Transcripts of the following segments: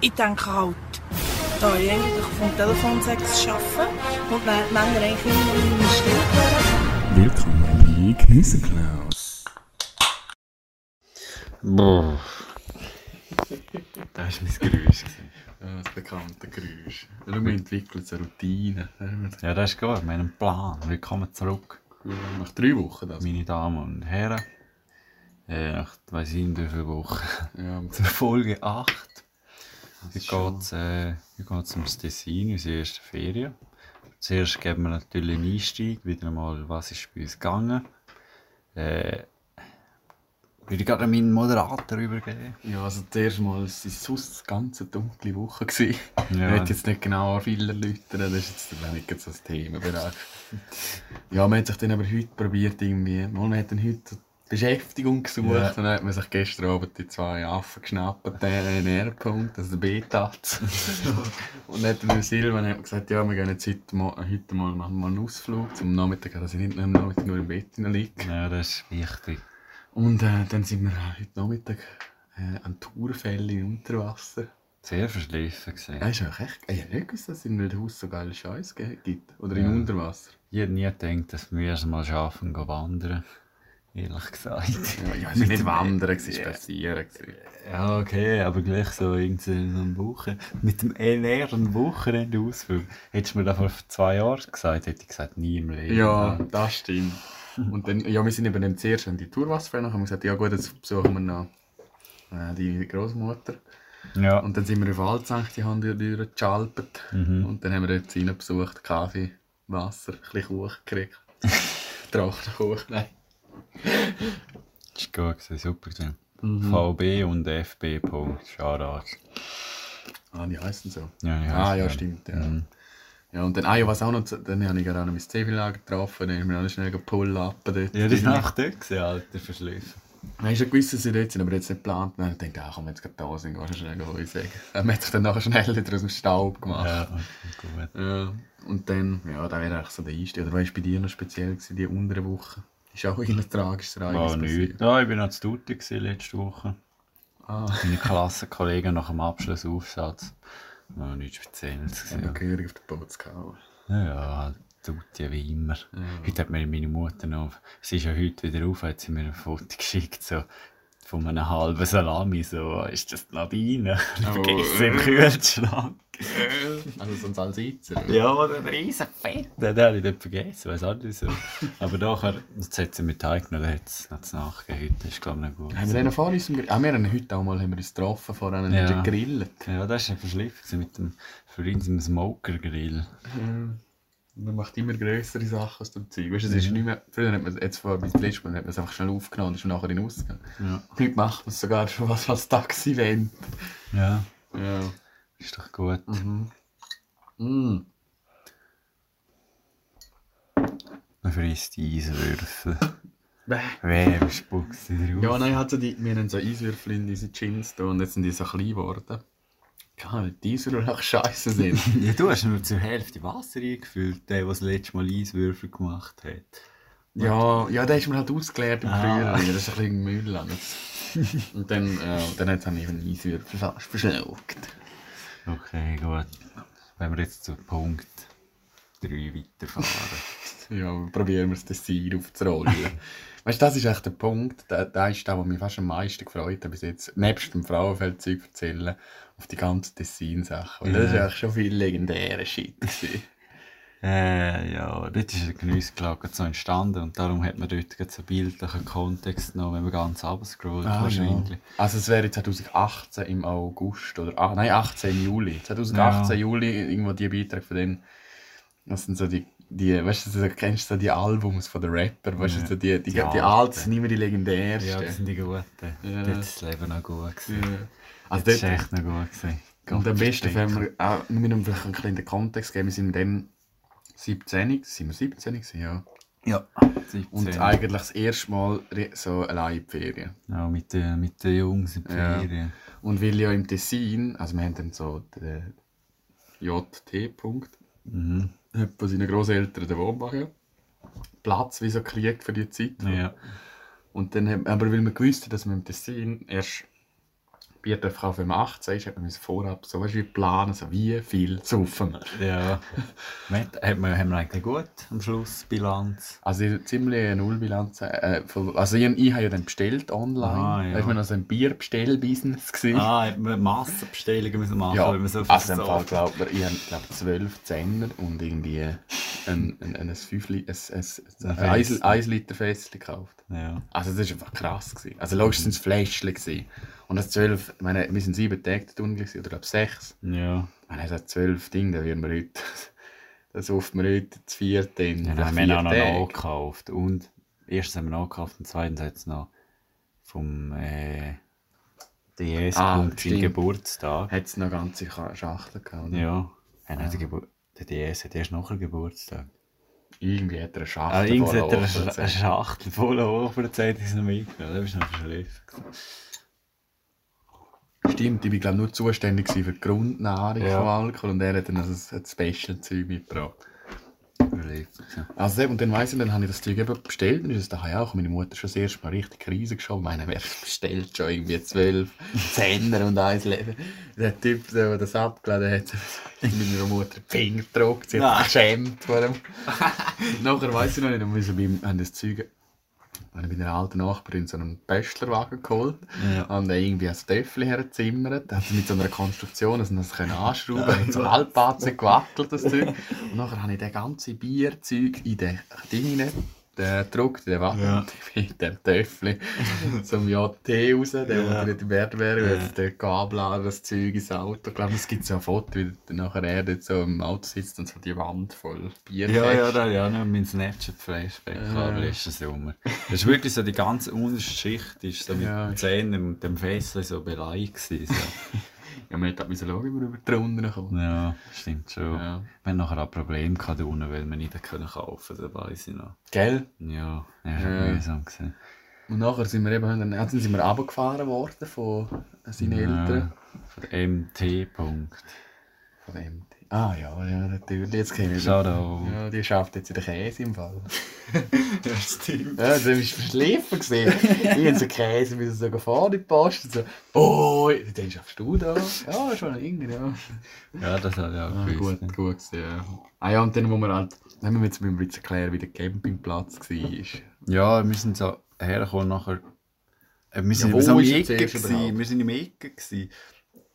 ich denke halt, da ich eigentlich vom Telefonsex arbeite und Männer eigentlich immer in meiner hören. Willkommen bei Knüsselklaus. Boah. Das war mein Geräusch. Ja, das bekannte Geräusch. Wir entwickeln so eine Routine. Ja, das ist gut. Wir haben einen Plan. Willkommen zurück, Nach drei Wochen das. meine Damen und Herren. Äh, nach weiss ich nicht wie viele Wochen. Ja, Zur Folge 8. Heute geht es äh, geht's ums Tessin, unsere erste Ferien. Zuerst geben wir natürlich einen Einstieg, wieder einmal, was ist bei uns gegangen. Äh, würde ich gerade an meinen Moderator übergeben. ja, also zuerst mal war es sonst eine ganz dunkle Woche. Gewesen. Ich Ja. möchte jetzt nicht genau an viele erläutern, das ist jetzt glaub ich, nicht so das Themenbereich. Ja, man hat sich dann aber heute probiert irgendwie, man hat dann heute Beschäftigung gesucht Ja. und dann hat man sich gestern Abend die zwei Affen geschnappt, den R-Punkt, also den Betatz. und dann hat dann Silvan hat gesagt, ja, wir gehen jetzt heute mal, heute mal, machen mal einen Ausflug zum Nachmittag, dass ich nicht nur am Nachmittag nur im Bett liege. Ja, das ist wichtig. Und äh, dann sind wir heute Nachmittag äh, an Tourfälle im Unterwasser. Sehr verschliffen gesehen. Ja, ist auch echt. Ich hätte nicht gewusst, dass es in Wildhaus so geile Scheiße gibt. Oder in Ja. Unterwasser. Ich hätte nie gedacht, dass wir mal schaffen, gehen wandern. Ehrlich gesagt. Ja, ja es war nicht wandern, es war spazieren. gewesen. Ja, okay, aber gleich so irgendwie so eine Woche. Mit dem leeren Wochenende Ausflug. Hättest du mir das vor zwei Jahren gesagt, hätte ich gesagt, nie im Leben. Ja, das stimmt. Und dann, ja, wir sind eben dann zuerst an die Tourwasserfälle und haben gesagt, ja gut, jetzt besuchen wir noch äh, die Großmutter. Ja. Und dann sind wir auf Alzank, die haben durchgechalpert. Mhm. Und dann haben wir dort rein besucht, Kaffee, Wasser, ein bisschen Kuchen gekriegt. Trockenen Kuchen, nein. Das ist gut gewesen, super gewesen. Mhm. VB und FB Shoutout. Ah, die heißen so. Ja, ja, ah, ja, ja. stimmt. Ja. Mhm. Ja, und dann, ah, ja, was auch noch, dann habe ich gerade auch noch mein Zwiebelager getroffen, dann haben wir alle schnell Pull-Upen dort. Ja, das war einfach dort, gewesen, Alter, verschliffen. Nein, ist ja gewusst, dass sie dort sind, aber jetzt nicht geplant. Dann habe ich gedacht, ah, komm, jetzt gerade da sind, gehst du schnell Heu sagen. Man hat sich dann nachher schnell wieder aus dem Staub gemacht. Ja, gut. Ja, und dann, ja, da wäre eigentlich so der Einstieg. Oder was war bei dir noch speziell, gewesen, die untere Woche? Ist auch ein tragisches Ereignis War nichts. Ja, ich war noch zu Tutti letzte Woche. Ah, Meine Klassenkollegen nach dem Abschlussaufsatz. War nichts Spezielles. ja. gewesen. Gehörig auf den Boot gehauen. Ja, ja, halt Tutti wie immer. Heute hat mir meine Mutter noch, sie ist ja heute wieder auf, hat sie mir ein Foto geschickt, so von einem halben Salami, so, ist das Nadine? Ich Oh, vergesse im äh. Kühlschrank. Also so ein Salsitzer. Ja, oder ein riesen Fett. Den habe ich nicht vergessen, weiß auch nicht so. Aber nachher, jetzt hat sie mit heimgenommen, dann hat es hat's nachgegeben. Heute ist, glaube ich, noch gut. Haben wir den noch vor uns im? Ah, wir haben heute auch mal haben wir uns getroffen, vor einem Ja. ja. gegrillt. Ja, das war verschliffen mit dem, für uns im Smoker-Grill. Man macht immer größere Sachen aus dem Zeug. Weißt, du, es ist nicht mehr, früher hat man jetzt vor bis letztes Mal hat man es einfach schnell aufgenommen und ist nachher Ausgang. Ja. Heute macht man es sogar schon was als Taxi-Event. Ja, Ja. ist doch gut. Mhm. Mm. Man frisst Eiswürfel. Wer spuckt sie drauf? Ja, nein, hatte die, wir haben so Eiswürfel in diese Jeans da und jetzt sind die so klein geworden. Kann weil die Eiswürfel auch scheiße sind. Ja, du hast nur zur Hälfte Wasser eingefüllt, der, der das letzte Mal Eiswürfel gemacht hat. ja, ja, der ist mir halt ausgeleert im Ah. Frühjahr. Das ist ein bisschen Müll. an. Und dann, äh, dann hat es einen Eiswürfel fast verschluckt. Okay, gut. Wenn wir jetzt zu Punkt 3 weiterfahren. Ja, probieren wir das Dessin aufzurollen. weißt du, das ist echt der Punkt, der, der ist der, der mich fast am meisten gefreut hat bis jetzt, nebst dem Frauenfeldzeug erzählen, auf die ganzen Dessin-Sachen. Weil das Ja. eigentlich schon viel legendärer Shit. äh, ja, dort ist ein Genussklage so entstanden und darum hat man dort so bildlichen Kontext noch, wenn man ganz runterscrollt Ah, ja. wahrscheinlich. Also es wäre 2018 im August oder ah, nein 18 Juli. 2018 Ja. Juli irgendwo die Beiträge von denen. Das sind so die die weißt du, kennst du so die Albums von den Rapper, weißt du, Ja. so die die, die, Die alten alten. sind immer die legendärsten. Ja, das sind die Guten. Ja. Dort ist das Leben noch gut gewesen. Ja. Also Das ist dort, echt noch gut gewesen. und am besten, wenn wir auch, müssen vielleicht einen kleinen Kontext geben, wir sind dann 17, sind wir 17 gewesen, ja. Ja, Und 17. eigentlich das erste Mal so allein in die Ferien. Ja, mit den, mit den Jungs in die Ja. Ferien. Und weil ja im Tessin, also wir haben dann so den JT-Punkt, Mhm. hat von seinen Großeltern den Wohnwagen. Platz wie so gekriegt für die Zeit. Ja. Und dann aber weil wir gewusst haben, dass wir im Tessin erst Darf kaufen, wenn man 18 ist, hat man vorab so wie planen, so wie viel saufen wir. Ja. Hat man, haben wir eigentlich gut am Schluss Bilanz? Also ich- ziemlich eine Nullbilanz. Äh, also ich, ich habe ja dann bestellt online. Ah, ja. Da war man also ein Bierbestellbusiness. Ah, hat man Massenbestellungen müssen machen, Ja, wenn man so viel also im Fall glaubt man, ich habe glaub, 12 Zehner und irgendwie ein, ein, ein, ein, 5 Li- ein, ein, ein, Ein ein, Liter Fest gekauft. Ja. Also das war einfach krass. Gewesen. Also logisch waren es Fläschchen. Gewesen. Und das 12, ich meine, wir sind sieben Tage da unten gewesen, oder glaube sechs. Ja. Meine, das 12 Dinge, da würden wir heute, das ruft man heute zu viert in. Dann nach haben wir vier auch noch Tagen. nachgekauft. Und erstens haben wir nachgekauft und zweitens hat es noch vom äh, DS Ah, kommt seinen. Geburtstag. Hat es noch ganze Ka- Schachtel gehabt. oder? Ja. ja. nein, Der, Gebur der DS hat erst nachher Geburtstag. Irgendwie hat er eine Schachtel Ah, irgendwie voll hat er eine, Schachtel voll hoch für die Zeit, ist noch mitgenommen. Das war noch verschliffen. Stimmt, ich war glaube nur zuständig für die Grundnahrung Ja. von Alkohol und er hat dann also ein Special-Zeug mitgebracht. Verschliffen. Also und dann weiss ich, dann habe ich das Zeug eben bestellt und ist es daheim auch. Meine Mutter schon das erste Mal richtig Krise geschoben. Meine, wer bestellt schon irgendwie zwölf Zehner und eins Leben? Der Typ, der das abgeladen hat, hat meiner Mutter die Finger gedruckt. Sie hat sich geschämt vor. Und nachher weiss ich noch nicht, wir haben das Zeug habe ich bei einer alten Nachbarin so einen Pöstlerwagen geholt Ja. und dann irgendwie ein Töffel hergezimmert. Da hat sie mit so einer Konstruktion, dass man das können anschrauben konnte, mit so Halbbatzen gewackelt, das Zeug. Und nachher habe ich das ganze Bierzeug in den Ding hinein, den gedruckt, den Wagen, Ja. mit dem Töffel zum JT raus, der Ja. ja. nicht Wert wäre, weil jetzt der Gabel das Zeug ins Auto. Ich glaube, es gibt so ein Foto, wie nachher er dort so im Auto sitzt und so die Wand voll Bier Ja, ja, da ja noch mein Snapchat-Flashback Ja. ja. letzten Sommer. Das ist wirklich so, die ganze unterste Schicht ist so mit Ja. den Zähnen und dem Fässchen so beleidigt gewesen. So. Ja, man hat müssen schauen, wie wir über die Runden kommen. ja, stimmt schon. Ja. Wir hatten nachher auch Probleme gehabt unten, weil wir nicht können kaufen konnten, das weiss ich noch. Gell? Ja, ja, Ja. ja. mühsam gewesen. Und nachher sind wir eben, dann sind wir runtergefahren worden von seinen Eltern. Ja, von der MT. Punkt. Von dem. Ah ja, ja, natürlich. Jetzt kenne ich da. Ja, die schafft jetzt in den Käse im Fall. Ja, stimmt. Ja, das war verschliffen gesehen. Ich habe so Käse müssen sogar vor die Post. Und so, oh, dann schaffst du da. Ja, schon irgendwie, ja. Ja, das hat ja auch Ah, gewusst. gut, gut gewesen, ja. Ah ja, und dann, wo wir halt, dann müssen wir jetzt ein bisschen erklären, wie der Campingplatz war. Ja, wir sind so hergekommen nachher. Äh, Wir sind wo so im Ecke. gewesen. Wir sind im Ecke. Gewesen.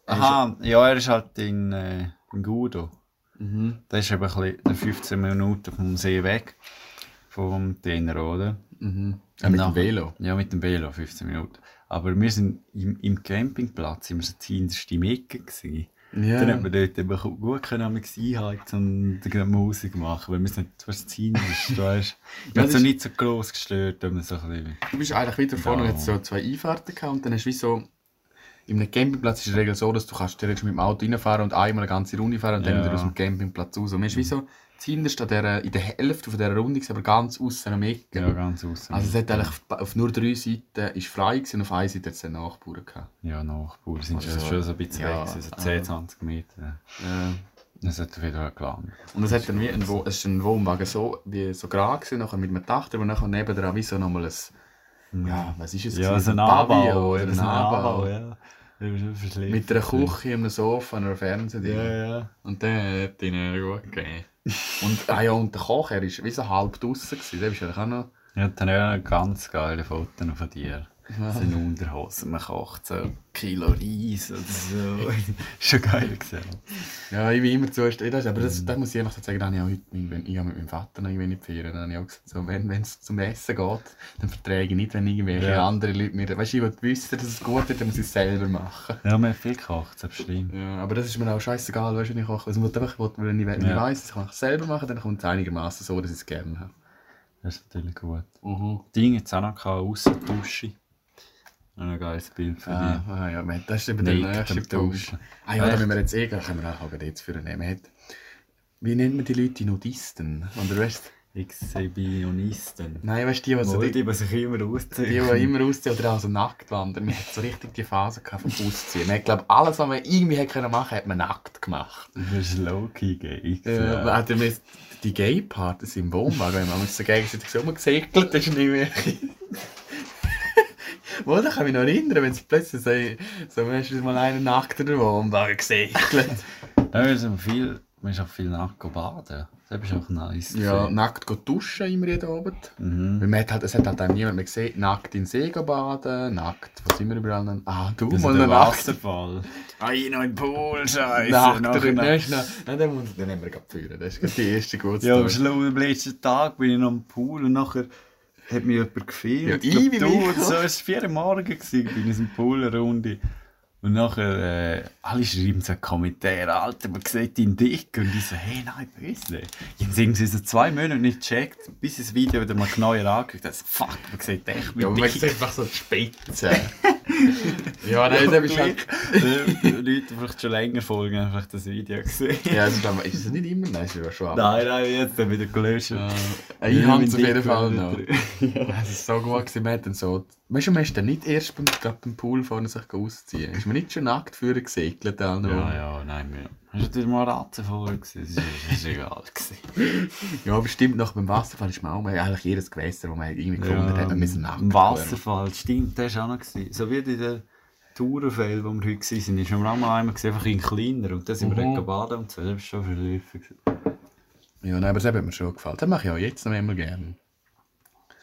Aha, ja, er ist halt in, äh, in Gudo. Mhm. Das ist eben ein bisschen 15 Minuten vom See weg. Vom Tenner, oder? Mhm. Ja, mit dem Velo. Ja, mit dem Velo, 15 Minuten. Aber wir sind im, im Campingplatz, wir im Ecke gewesen. Ja. Dann hat man dort eben gut können einheizen und Musik machen, weil wir sind nicht, du hast zuhinterst, du weißt. Ja, Wir haben so ist- nicht so gross gestört, wenn man so ein bisschen... Du bist eigentlich wieder vorne, ja. so zwei Einfahrten gehabt und dann hast du wie so... In einem Campingplatz ist es in der Regel so, dass du kannst theoretisch mit dem Auto reinfahren und einmal eine ganze Runde fahren und dann Ja. wieder aus dem Campingplatz raus. Und man ist wie so zuhinterst an der, in der Hälfte von dieser Runde, aber ganz außen am Ecke. Ja, ganz außen. Also es hat eigentlich auf, auf nur drei Seiten ist frei gewesen, und auf einer Seite hat es einen Nachbarn gehabt. Ja, Nachbarn sind Also, schon so ein bisschen ja, weg, gewesen, so 10, 20 Meter. Ja. Das hat wieder gelangt. Und es hat dann wie ein, Wo- es ist ein Wohnwagen so, wie so gerade gewesen, nachher mit einem Dach drüber, nachher nebendran wie so nochmal ein, ja, was ist es? Ja, so ein Anbau. oder ein Anbau. ja. Mit einer Küche, einem Sofa, einer Fernsehding. Ja, ja. Und der hat ihn gut gegeben. Und, ah ja, und der Koch, er war wie so halb draussen. gewesen. Der ist eigentlich auch noch... Ja, dann ja ganz geile Fotos von dir. So in Unterhosen, man kocht so Kilo Reis oder so. schon geil gesehen. Ja, ich bin immer zuständig. Das, aber das, das muss ich einfach sagen, da habe ich auch heute, wenn ich habe mit meinem Vater noch irgendwie Ferien, dann habe ich auch gesagt, so, wenn es zum Essen geht, dann verträge ich nicht, wenn irgendwelche Ja. andere Leute mir... Weißt du, ich will wissen, dass es gut wird, dann muss ich es selber machen. Ja, man hat viel gekocht, das ist schlimm. Ja, aber das ist mir auch scheißegal, weißt du, wenn ich koche. Also, ich will einfach, ich will, wenn ich, wenn ich Ja. weiss, ich kann es selber machen, dann kommt es einigermaßen so, dass ich es gerne habe. Das ist natürlich gut. Mhm. Ding jetzt auch noch gehabt, Aussendusche. Noch ein geiles Bild für Ah, dich. ah, ja, das ist eben der nächste. Duschen. Ah ja, da müssen wir jetzt eh, können wir auch jetzt für nehmen. Wie nennt man die Leute, die Nudisten? Oder weißt Exhibitionisten. Nein, weißt du, die, die, so die, die, die sich immer die, ausziehen. die immer ausziehen oder auch so nackt wandern. Man hat so richtig die Phase vom Ausziehen. Man hat, glaube alles, was man irgendwie hätte können machen, hat man nackt gemacht. Das ist low-key gay. Ja. Man hat ja mit- die Gay-Partys im Wohnwagen, wenn man uns so gegenseitig so rumgesegelt ist, nicht mehr. Wo, da kann ich mich noch erinnern, wenn es plötzlich so, so du, mal einen nackt oder wo am Wagen gesegelt. Ja, wir sind viel, wir sind auch viel nackt baden. Das ist auch nice. Ja, nackt duschen immer jeden Abend. Mhm. Weil man hat halt, es hat halt niemand mehr gesehen, nackt in den See baden, nackt, sind wir überall? Ah, du Das mal der nackt. Wasserfall. Ah, ich noch im Pool, scheiße. Nackt, der noch- noch. Nein, den muss den haben wir gerade führen. Das ist gerade die erste gute Ja, am letzten Tag bin ich noch im Pool und nachher hat mich jemand gefilmt. Ja, Ich ich wie du, mich. so, es war vier morgen, gewesen, bin ich in der Poolrunde. Und nachher, äh, alle schreiben so Kommentare, Alter, man sieht ihn dick. Und ich so, hey, nein, böse. Ich habe irgendwie so zwei Monate nicht gecheckt, bis ich das Video wieder mal genauer angeguckt habe. Fuck, man sieht echt Ja, wie man dick. sieht einfach so die Spitze. ja, nein, das ist halt... Die Leute, die vielleicht schon länger folgen, haben vielleicht das Video gesehen. Ja, das ist, ist es nicht immer? Nein, ist ja schon ab. Nein, nein, jetzt dann wieder gelöscht. Ja, ich habe es auf jeden Fall noch. Es war so gut, gewesen. man so... Weißt du, man ist dann nicht erst beim, beim Pool vorne sich ausziehen. Ist man nicht schon nackt vorher gesegelt? Ja, Ja, nein, wir. Das war natürlich mal Ratzen vorher. gewesen. Das ist egal. gewesen. ja, bestimmt noch beim Wasserfall ist man auch mal eigentlich jedes Gewässer, das man irgendwie gefunden hat, man müssen nackt Im. Wasserfall, stimmt, das war auch noch. Gewesen. So wie in der Tourenfeld, wo wir heute waren, ist man auch mal einmal gesehen, einfach in kleiner. Und dann sind wir Mhm. dort baden und so. Das war schon gewesen. Ja, nein, aber das hat mir schon gefallen. Das mache ich auch jetzt noch immer gerne.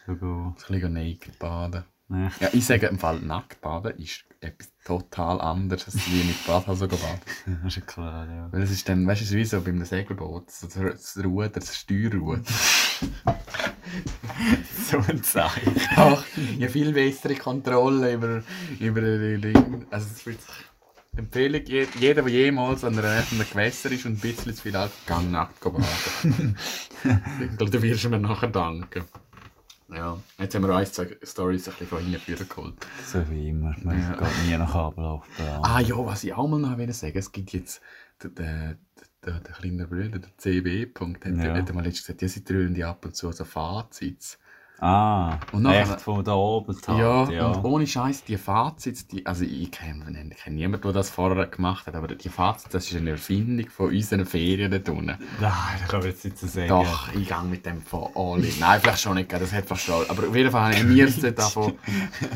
So go. Ein bisschen naked baden. Nee. Ja, ich sage im Fall nackt baden ist etwas total anderes, als wie mit Badhose gehen baden. Das ist ja klar, ja. Weil es ist dann, weißt du, wie so beim Segelboot, so das, Ruder, das Steuerruder. So ein Zeichen. Ach, ja, viel bessere Kontrolle über, über die Dinge. Also es wird Empfehlung, je- jeder, der jemals an einem Gewässer ist und ein bisschen zu viel alt, gang nackt baden. ich du wirst mir nachher danken. Ja, jetzt haben wir zwei Storys ein bisschen von hinten führen geholt. So wie immer. Man Ja. geht nie nach Ablauf. Ah ja, was ich auch mal noch will sagen, es gibt jetzt den, den, den, der kleine Bruder, der CB. Punkt, hat, Ja. hat mal letztens gesagt, ja, sie dröhnen die ab und zu so Fazits. Ah, Und nachher- echt von da oben die Ja, ja. und ohne Scheiß, die Fazits, die, also ich kenne kenn niemanden, der das vorher gemacht hat, aber die Fazits, das ist eine Erfindung von unseren Ferien dort unten. Nein, das kann man jetzt nicht so sagen. Doch, ich gehe mit dem von all in. Nein, vielleicht schon nicht, das hat vielleicht schon. Aber auf jeden Fall haben wir es davon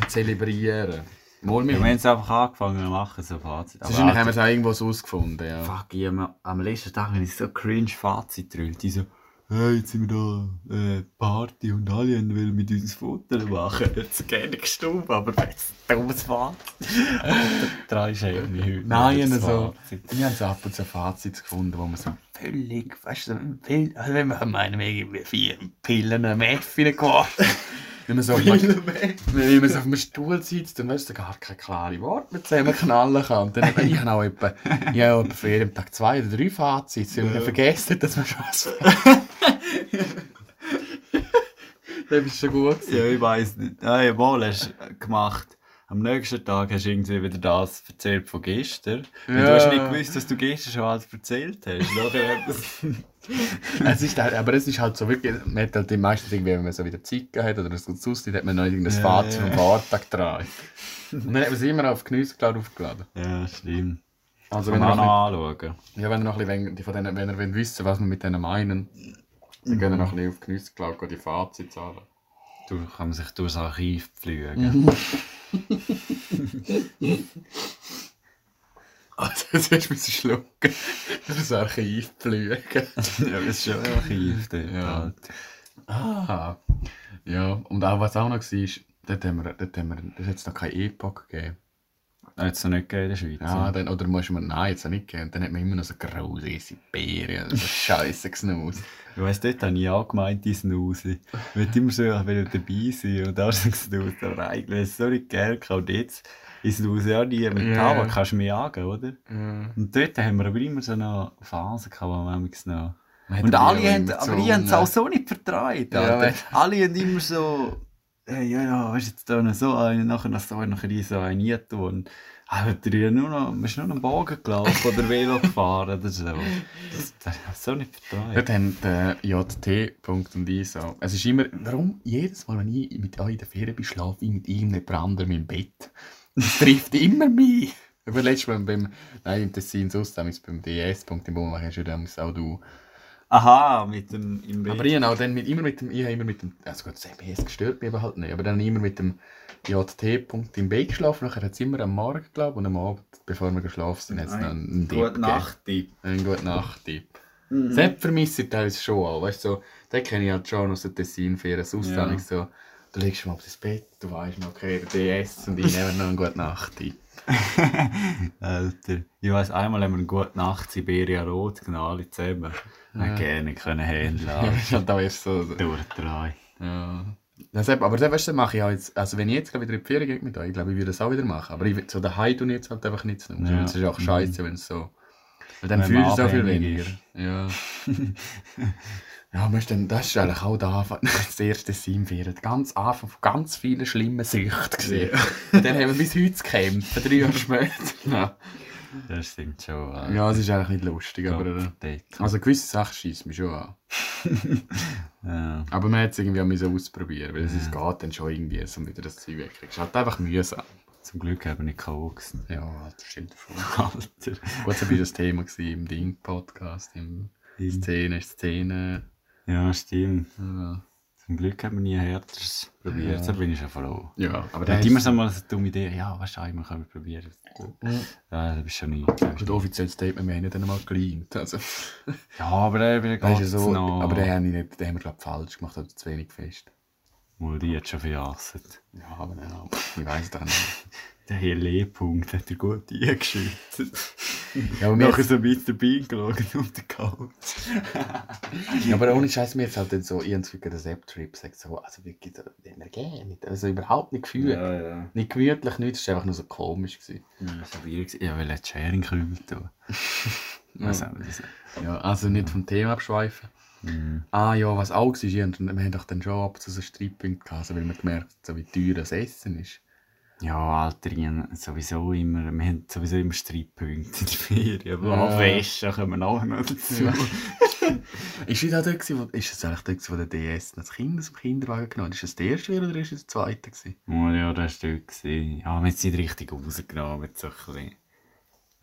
zelebrieren. Mal Ja, wir haben es einfach angefangen zu machen, so Fazit. Aber Wahrscheinlich haben wir es auch irgendwo so ausgefunden, ja. Fuck, ich mir am letzten Tag habe ich so cringe Fazit gedrückt. Die so, hey, jetzt sind wir da, äh, Party und alle wollen mit uns ein Foto machen. Jetzt gerne gestorben, aber jetzt dummes Fazit. Drei Schäme heute. Nein, das ich so, Fazit. ich habe so ab und zu Fazits gefunden, wo man so völlig, weißt du, also wenn wir meinen, irgendwie vier Pillen am F geworfen. Wenn man so auf wenn man so auf einem Stuhl sitzt, dann weißt du gar keine klare Worte mehr zusammen knallen kann. Und dann, ich habe auch etwa, ich habe etwa für jeden Tag zwei oder drei Fazits, weil man vergessen, dass man schon was Das ist schon gut gewesen. Ja, ich weiss nicht. Nein, mal hast du gemacht. Am nächsten Tag hast du irgendwie wieder das erzählt von gestern. Und Ja. du hast nicht gewusst, dass du gestern schon alles erzählt hast. Nachher. Es ist halt, aber es ist halt so wirklich, man hat halt meistens irgendwie, wenn man so wieder Zeit hat oder so sonst, hat man noch irgendein Ja, Fazit ja. vom Fahrtag getragen. Und dann hat man sie immer auf Genusscloud aufgeladen. Ja, stimmt. Also wenn man noch, anschauen. ja, wenn ihr noch ein bisschen, wenn- von denen, wenn ihr wissen was wir mit denen meinen, dann gehen ihr noch ein bisschen auf Genusscloud gehen die Fazits an. Du kann man sich durchs Archiv pflügen. Also jetzt hast du mich schlucken. Das Archiv pflügen. ja, das ist schon ein Archiv. dort Ja. halt. Ah. Ja, und auch was auch noch war, dort haben wir, dort haben wir, das hat jetzt noch keine Epoch gegeben. Hat es noch nicht gegeben in der Schweiz. Ja, dann, oder muss man, nein, jetzt auch nicht gehen. Und dann hat man immer noch so große Beeren, also scheisse Snus. Ich weiss, dort habe ich auch gemeint, die Snooze. Ich wollte immer so ich will dabei sein und da ist ein Snooze. Aber eigentlich ist es so nicht geil. Und jetzt ist Snooze ja nie mit Ja. Tabak, kannst du mich jagen, oder? Ja. Und dort haben wir aber immer so eine Phase gehabt, wo noch... Man hat Und die alle haben, aber ich habe es auch so nicht vertraut. Ja, alle haben immer so, hey, ja, ja, weißt du, jetzt da noch so einen, nachher noch so einen, nachher so einen reintun. Und ah, hat er ja nur noch, ist nur noch am Bogen gelaufen oder Velo gefahren oder so. Das, das ich so nicht vertraut. Dort haben der JT. Punkt und ich so. Es ist immer, warum jedes Mal, wenn ich mit euch in der Ferien bin, schlafe ich mit irgendjemand anderem im Bett. Das trifft immer mich. Aber letztes Mal beim, nein, im Tessin sonst, beim DS. Punkt im Baum, hast du auch du. Aha, mit dem im Bett. Aber ich habe auch dann mit, immer mit dem, ich habe immer mit dem, also gut, das CBS gestört mich eben halt nicht, aber dann immer mit dem JT-Punkt im Bett geschlafen, nachher hat es immer am Morgen, glaube ich, und am Abend, bevor wir geschlafen sind, hat es noch einen Tipp Gute Nacht-Tipp. Einen guten Nacht-Tipp. Mhm. Das vermisse ich teilweise schon auch, weißt du, so, den kenne ich halt schon aus der Tessin-Ferien, sonst Ja. ja. so, du legst mal auf das Bett, du weißt okay, der DS und ich nehme noch einen guten Nacht-Tipp. Alter. Ich weiss, einmal haben wir eine gute Nacht Siberia Rot genommen, alle zusammen. Ja. gerne können handeln. Ist halt auch erst so, Durch drei. Ja. Das, aber das, weißt, du, mache ich auch jetzt. Also, wenn ich jetzt wieder in die Ferien gehe mit euch, ich glaube, ich würde das auch wieder machen. Aber ich, so daheim tue ich jetzt halt einfach nichts. Ja. Es ist auch scheiße, wenn es so. Weil dann fühlst du es auch viel weniger. Ja. ja, das ist eigentlich auch Anfang, das erste Simferien. Ganz Anfang von ganz vielen schlimmen Süchten gesehen. Und dann haben wir bis heute zu kämpfen, drei Jahre später. Ja, Das stimmt schon. Alter. ja es ist eigentlich nicht lustig, aber. Äh, also, gewisse Sachen schießen mich schon an. Ja. Aber man hat es irgendwie auch ausprobieren, weil es ist geht dann schon irgendwie, so wieder das Zeug wegkriegst. Es ist halt einfach mühsam. Zum Glück haben wir nicht gekokst. Ja, das stimmt schon. Alter. Gut, so war das Thema im Ding-Podcast, im Szene, Szene. Ja, stimmt. Ja, Zum Glück haben wir nie härteres probiert. Ja. Da bin ich schon froh. ja aber Da hat immer so mal so eine dumme Idee. Ja, weißt du, einmal können wir probieren. Mhm. Ja, da bist schon nicht. Das offizielle Statement, wir haben ihn dann mal geleint. Also, Ja, aber der weißt du, geht so, noch. aber den haben, wir nicht, den haben wir glaub, falsch gemacht, oder zu wenig fest. Mal die hat schon verjasset. Ja, aber ja, ich weiß doch nicht. Der hier Lehrpunkt hat er gut eingeschüttet. Ja, aber, Nachher so ein bisschen dabei geschaut auf der Couch. ja, aber ohne Scheiß, mir jetzt halt dann so, ich habe das Gefühl, der Sepp-Trip sagt so, also wirklich, den wir gerne, also überhaupt nicht gefühlt. ja. Nicht gemütlich, nichts, es war einfach nur so komisch. Gewesen. Ja, so wie ich Ja, weil er die Sharing krümel tun. Das? Ja, also nicht vom Thema abschweifen. Mhm. Ah ja, was auch war, wir haben doch dann schon ab und zu so Streitpunkte gehabt, also weil wir gemerkt haben, so wie teuer das Essen ist. Ja, Alter, ich hab sowieso immer, wir haben sowieso immer Streitpunkte in der Ferien. Aber Ja. ja. Wäsche kommen wir nachher noch dazu. Ja. Ist nicht auch gewesen, wo, ist es eigentlich gewesen, wo der DS das Kind aus dem Kinderwagen genommen hat? Ist das der erste oder ist es der zweite? Gewesen? Oh, ja, das war dort. gewesen. Ja, wir haben es nicht richtig rausgenommen, mit so ein bisschen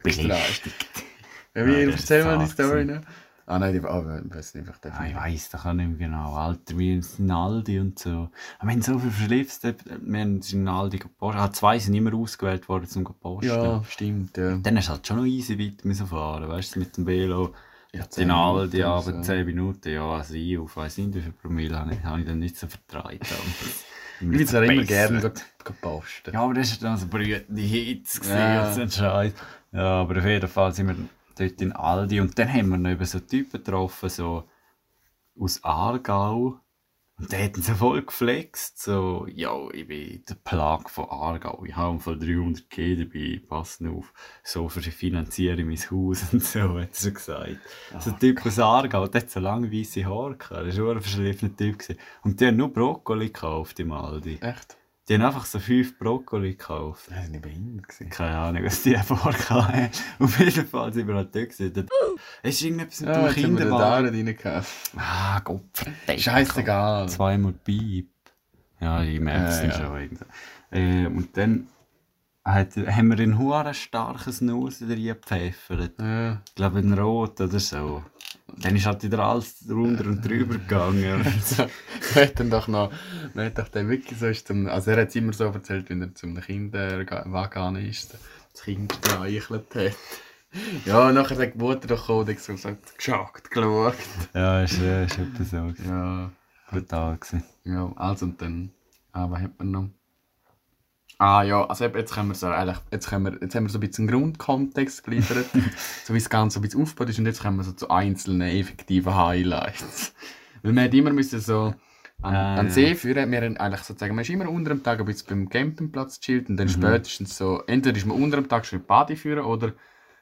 belästigt. Ja, Ja, wie, das erzähl ist mal die Story noch. Ah nein, die, ah, ich weiß nicht, einfach Ja, ich weiss doch auch nicht mehr genau. Alter, wir sind Aldi und so. Aber wir haben so viel verschlipst. Wir haben in Aldi gepostet. Ah, zwei sind immer ausgewählt worden, um zu posten. Ja, stimmt. Ja. Dann hast du halt schon noch easy weit müssen fahren, weißt du, mit dem Velo. Ja, Den Aldi, Minuten aber oder so. 10 Minuten, ja, also ich auf weiss nicht, wie viel Promille habe ich, habe ich dann nicht so vertraut. Ich würde es auch immer gerne ge- gepostet. Ja, aber das war dann so brütende Hitze, Ja. ein Scheiß. Ja, aber auf jeden Fall sind wir dort in Aldi und dann haben wir noch eben so Typen getroffen, so aus Aargau. Und der hat so voll geflext, so, ja, ich bin der Plag von Aargau, ich habe von 300 K dabei, pass auf, so finanziere ich mein Haus und so, hat er so gesagt. so ein Typ aus Aargau, der hat so lange weisse Haare gehabt, der war ein verschliffener Typ. Gewesen. Und der hat nur Brokkoli gekauft im Aldi. Echt? Die haben einfach so fünf Brokkoli gekauft. Das war nicht behindert. gewesen. Keine Ahnung, was die vorhaben. Auf jeden Fall sind wir halt dort gewesen. Es ist irgendetwas mit Ja, dem jetzt haben wir Kinderwagen. da. Ah, Gott. Scheißegal. Zweimal Piep. Ja, ich merke es ja. schon. irgendwie. Äh, und dann hat, haben wir einen hohen starken Snus reingepfeffert. Ja. Ich glaube, in Rot oder so. Dann ist halt wieder alles runter und drüber gegangen. So, wir hätten doch noch, wir hätten doch den wirklich so ist zum, also er hat es immer so erzählt, wenn er zum Kinderwagen ist, das Kind gestreichelt hat. Ja, nachher hat die Mutter doch gekommen und gesagt, geschockt, geschaut. ja, ist, ist etwas so. Ja, Brutal gewesen. ja, also und dann, ah, was hat man noch? Ah ja, also jetzt, können wir so, eigentlich, jetzt, können wir, jetzt haben wir so ein bisschen einen Grundkontext geliefert, so wie das Ganze ein bisschen aufgebaut ist und jetzt kommen wir so zu einzelnen effektiven Highlights. Weil wir hat immer müssen so an, Ah, an. See führen, wir haben eigentlich sozusagen, man ist immer unter dem Tag ein bisschen beim Campingplatz gechillt und dann spätestens so, entweder ist man unter dem Tag schon in Body führen oder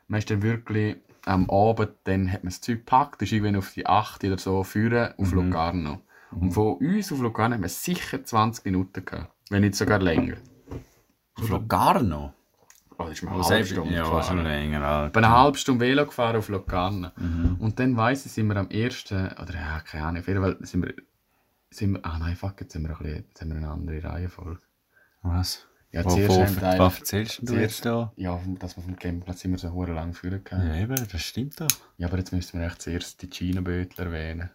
man ist dann wirklich am Abend, dann hat man das Zeug gepackt, ist irgendwann auf die 8 oder so führen auf Locarno. Und von uns auf Locarno haben wir sicher 20 Minuten gehabt, wenn nicht sogar länger. Auf Locarno? Oh, das ist eine Oh, halbe Stunde Ja, gefahren. schon länger. Alter. bin eine halbe Stunde Velo gefahren auf Locarno. Und dann weiss ich, sind wir am ersten, oder ja, keine Ahnung, auf jeden Fall sind wir, sind wir ah nein, fuck, jetzt sind wir, ein bisschen, jetzt haben wir eine andere Reihenfolge. Was? Ja, Wo, zuerst haben wir was erzählst du jetzt da? Ja, dass wir vom Campingplatz immer so hure lang führen können. Ja, eben, das stimmt doch. Ja, aber jetzt müssen wir echt zuerst die China-Bötler erwähnen.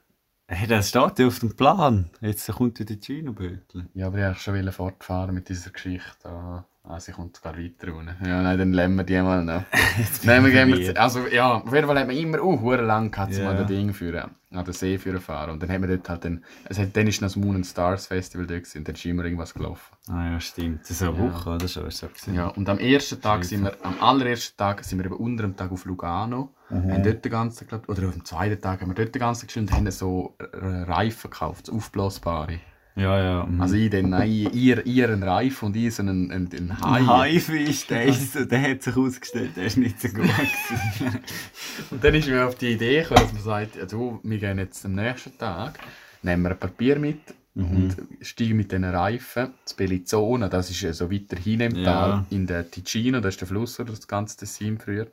Hey, das steht ja auf dem Plan. Jetzt kommt wieder die China-Bötel. Ja, aber ich wollte schon fortfahren mit dieser Geschichte. Ah, ah, sie kommt gar weiter runter. Ja, nein, dann lernen wir die mal noch. nein, wir gehen wir, also, ja, auf jeden Fall haben wir immer uh, hure lang gehabt, Ja. an den Ding führen, an den See führen fahren. Und dann haben wir dort halt es hat, dann ist noch das Moon and Stars Festival dort gewesen, und dann ist immer irgendwas gelaufen. Ah ja, stimmt. Das ist eine Ja. Woche, oder so? Ist so gewesen. Ja, und am ersten Tag sind wir, am allerersten Tag sind wir eben unter dem Tag auf Lugano. Haben dort den ganzen, glaub, oder am zweiten Tag haben wir dort den ganzen gespielt und haben so Reifen gekauft, so aufblasbare. Ja, ja. mhm. Also ich den, nein, ihr, ihr einen Reifen und ich so einen, einen, einen Hai. Ein Haifisch, der, ist so, der hat sich ausgestellt, der ist nicht so gut. Und dann ist mir auf die Idee gekommen, dass man sagt, ja, du, wir gehen jetzt am nächsten Tag, nehmen wir ein Papier mit und steigen mit diesen Reifen zu Bellinzona, das ist so weiter hinten im Ja. Tal, in der Ticino, das ist der Fluss, oder das ganze Tessin früher.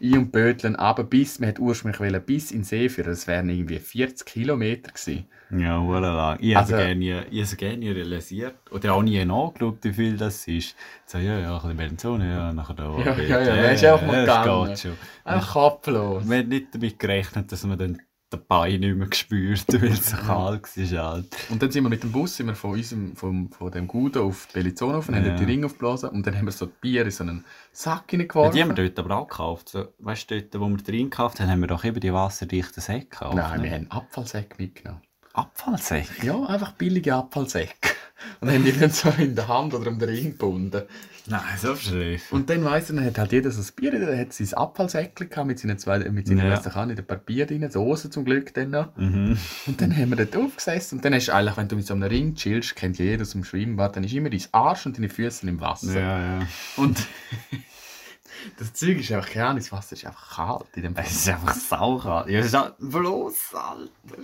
Ich und Böteln aber bis, wir hätten ursprünglich wollen, bis in den See führen, das wären irgendwie 40 Kilometer gewesen. ja, wohl lang. Ich Also- habe es gerne realisiert. Oder auch nie nachgeschaut, wie viel das ist. So, ja, ja, ein bisschen Benzone, ja, nachher da. Ja, ja, ja, man ist einfach mal das gegangen. geht schon. Einfach kopflos. Wir haben nicht damit gerechnet, dass man dann den Bein nicht mehr gespürt, weil es so kalt war. Halt. Und dann sind wir mit dem Bus sind wir von, unserem, vom, von dem Gudo auf Bellinzona auf und haben Ja. die Ringe aufgeblasen und dann haben wir so die Bier in so einen Sack Ja, hineingeworfen. die haben wir dort aber auch gekauft. So, weißt du, dort, wo wir drin gekauft haben, haben wir doch eben die wasserdichten Säcke gekauft. Nein, ne? wir haben Abfallsäcke mitgenommen. Abfallsäcke. Ja, einfach billige Abfallsäcke. Und haben die dann so in der Hand oder um den Ring gebunden. Nein, so schlecht. Und dann weiss ich, dann hat halt jeder so ein Bier, der hat sein Abfallsäckchen gehabt mit seinen zwei, mit seinen, Ja. ja. weiss ich auch nicht, ein paar Bier drin, Soße zum Glück dann noch. Mhm. Und dann haben wir dort aufgesessen und dann hast du eigentlich, wenn du mit so einem Ring chillst, kennt jeder aus dem Schwimmbad, dann ist immer dein Arsch und deine Füße im Wasser. Ja, ja. Und das Zeug ist einfach, keine Ahnung, das Wasser ist einfach kalt in dem Es ist einfach sauer. Ja, es ist halt bloß, Alter.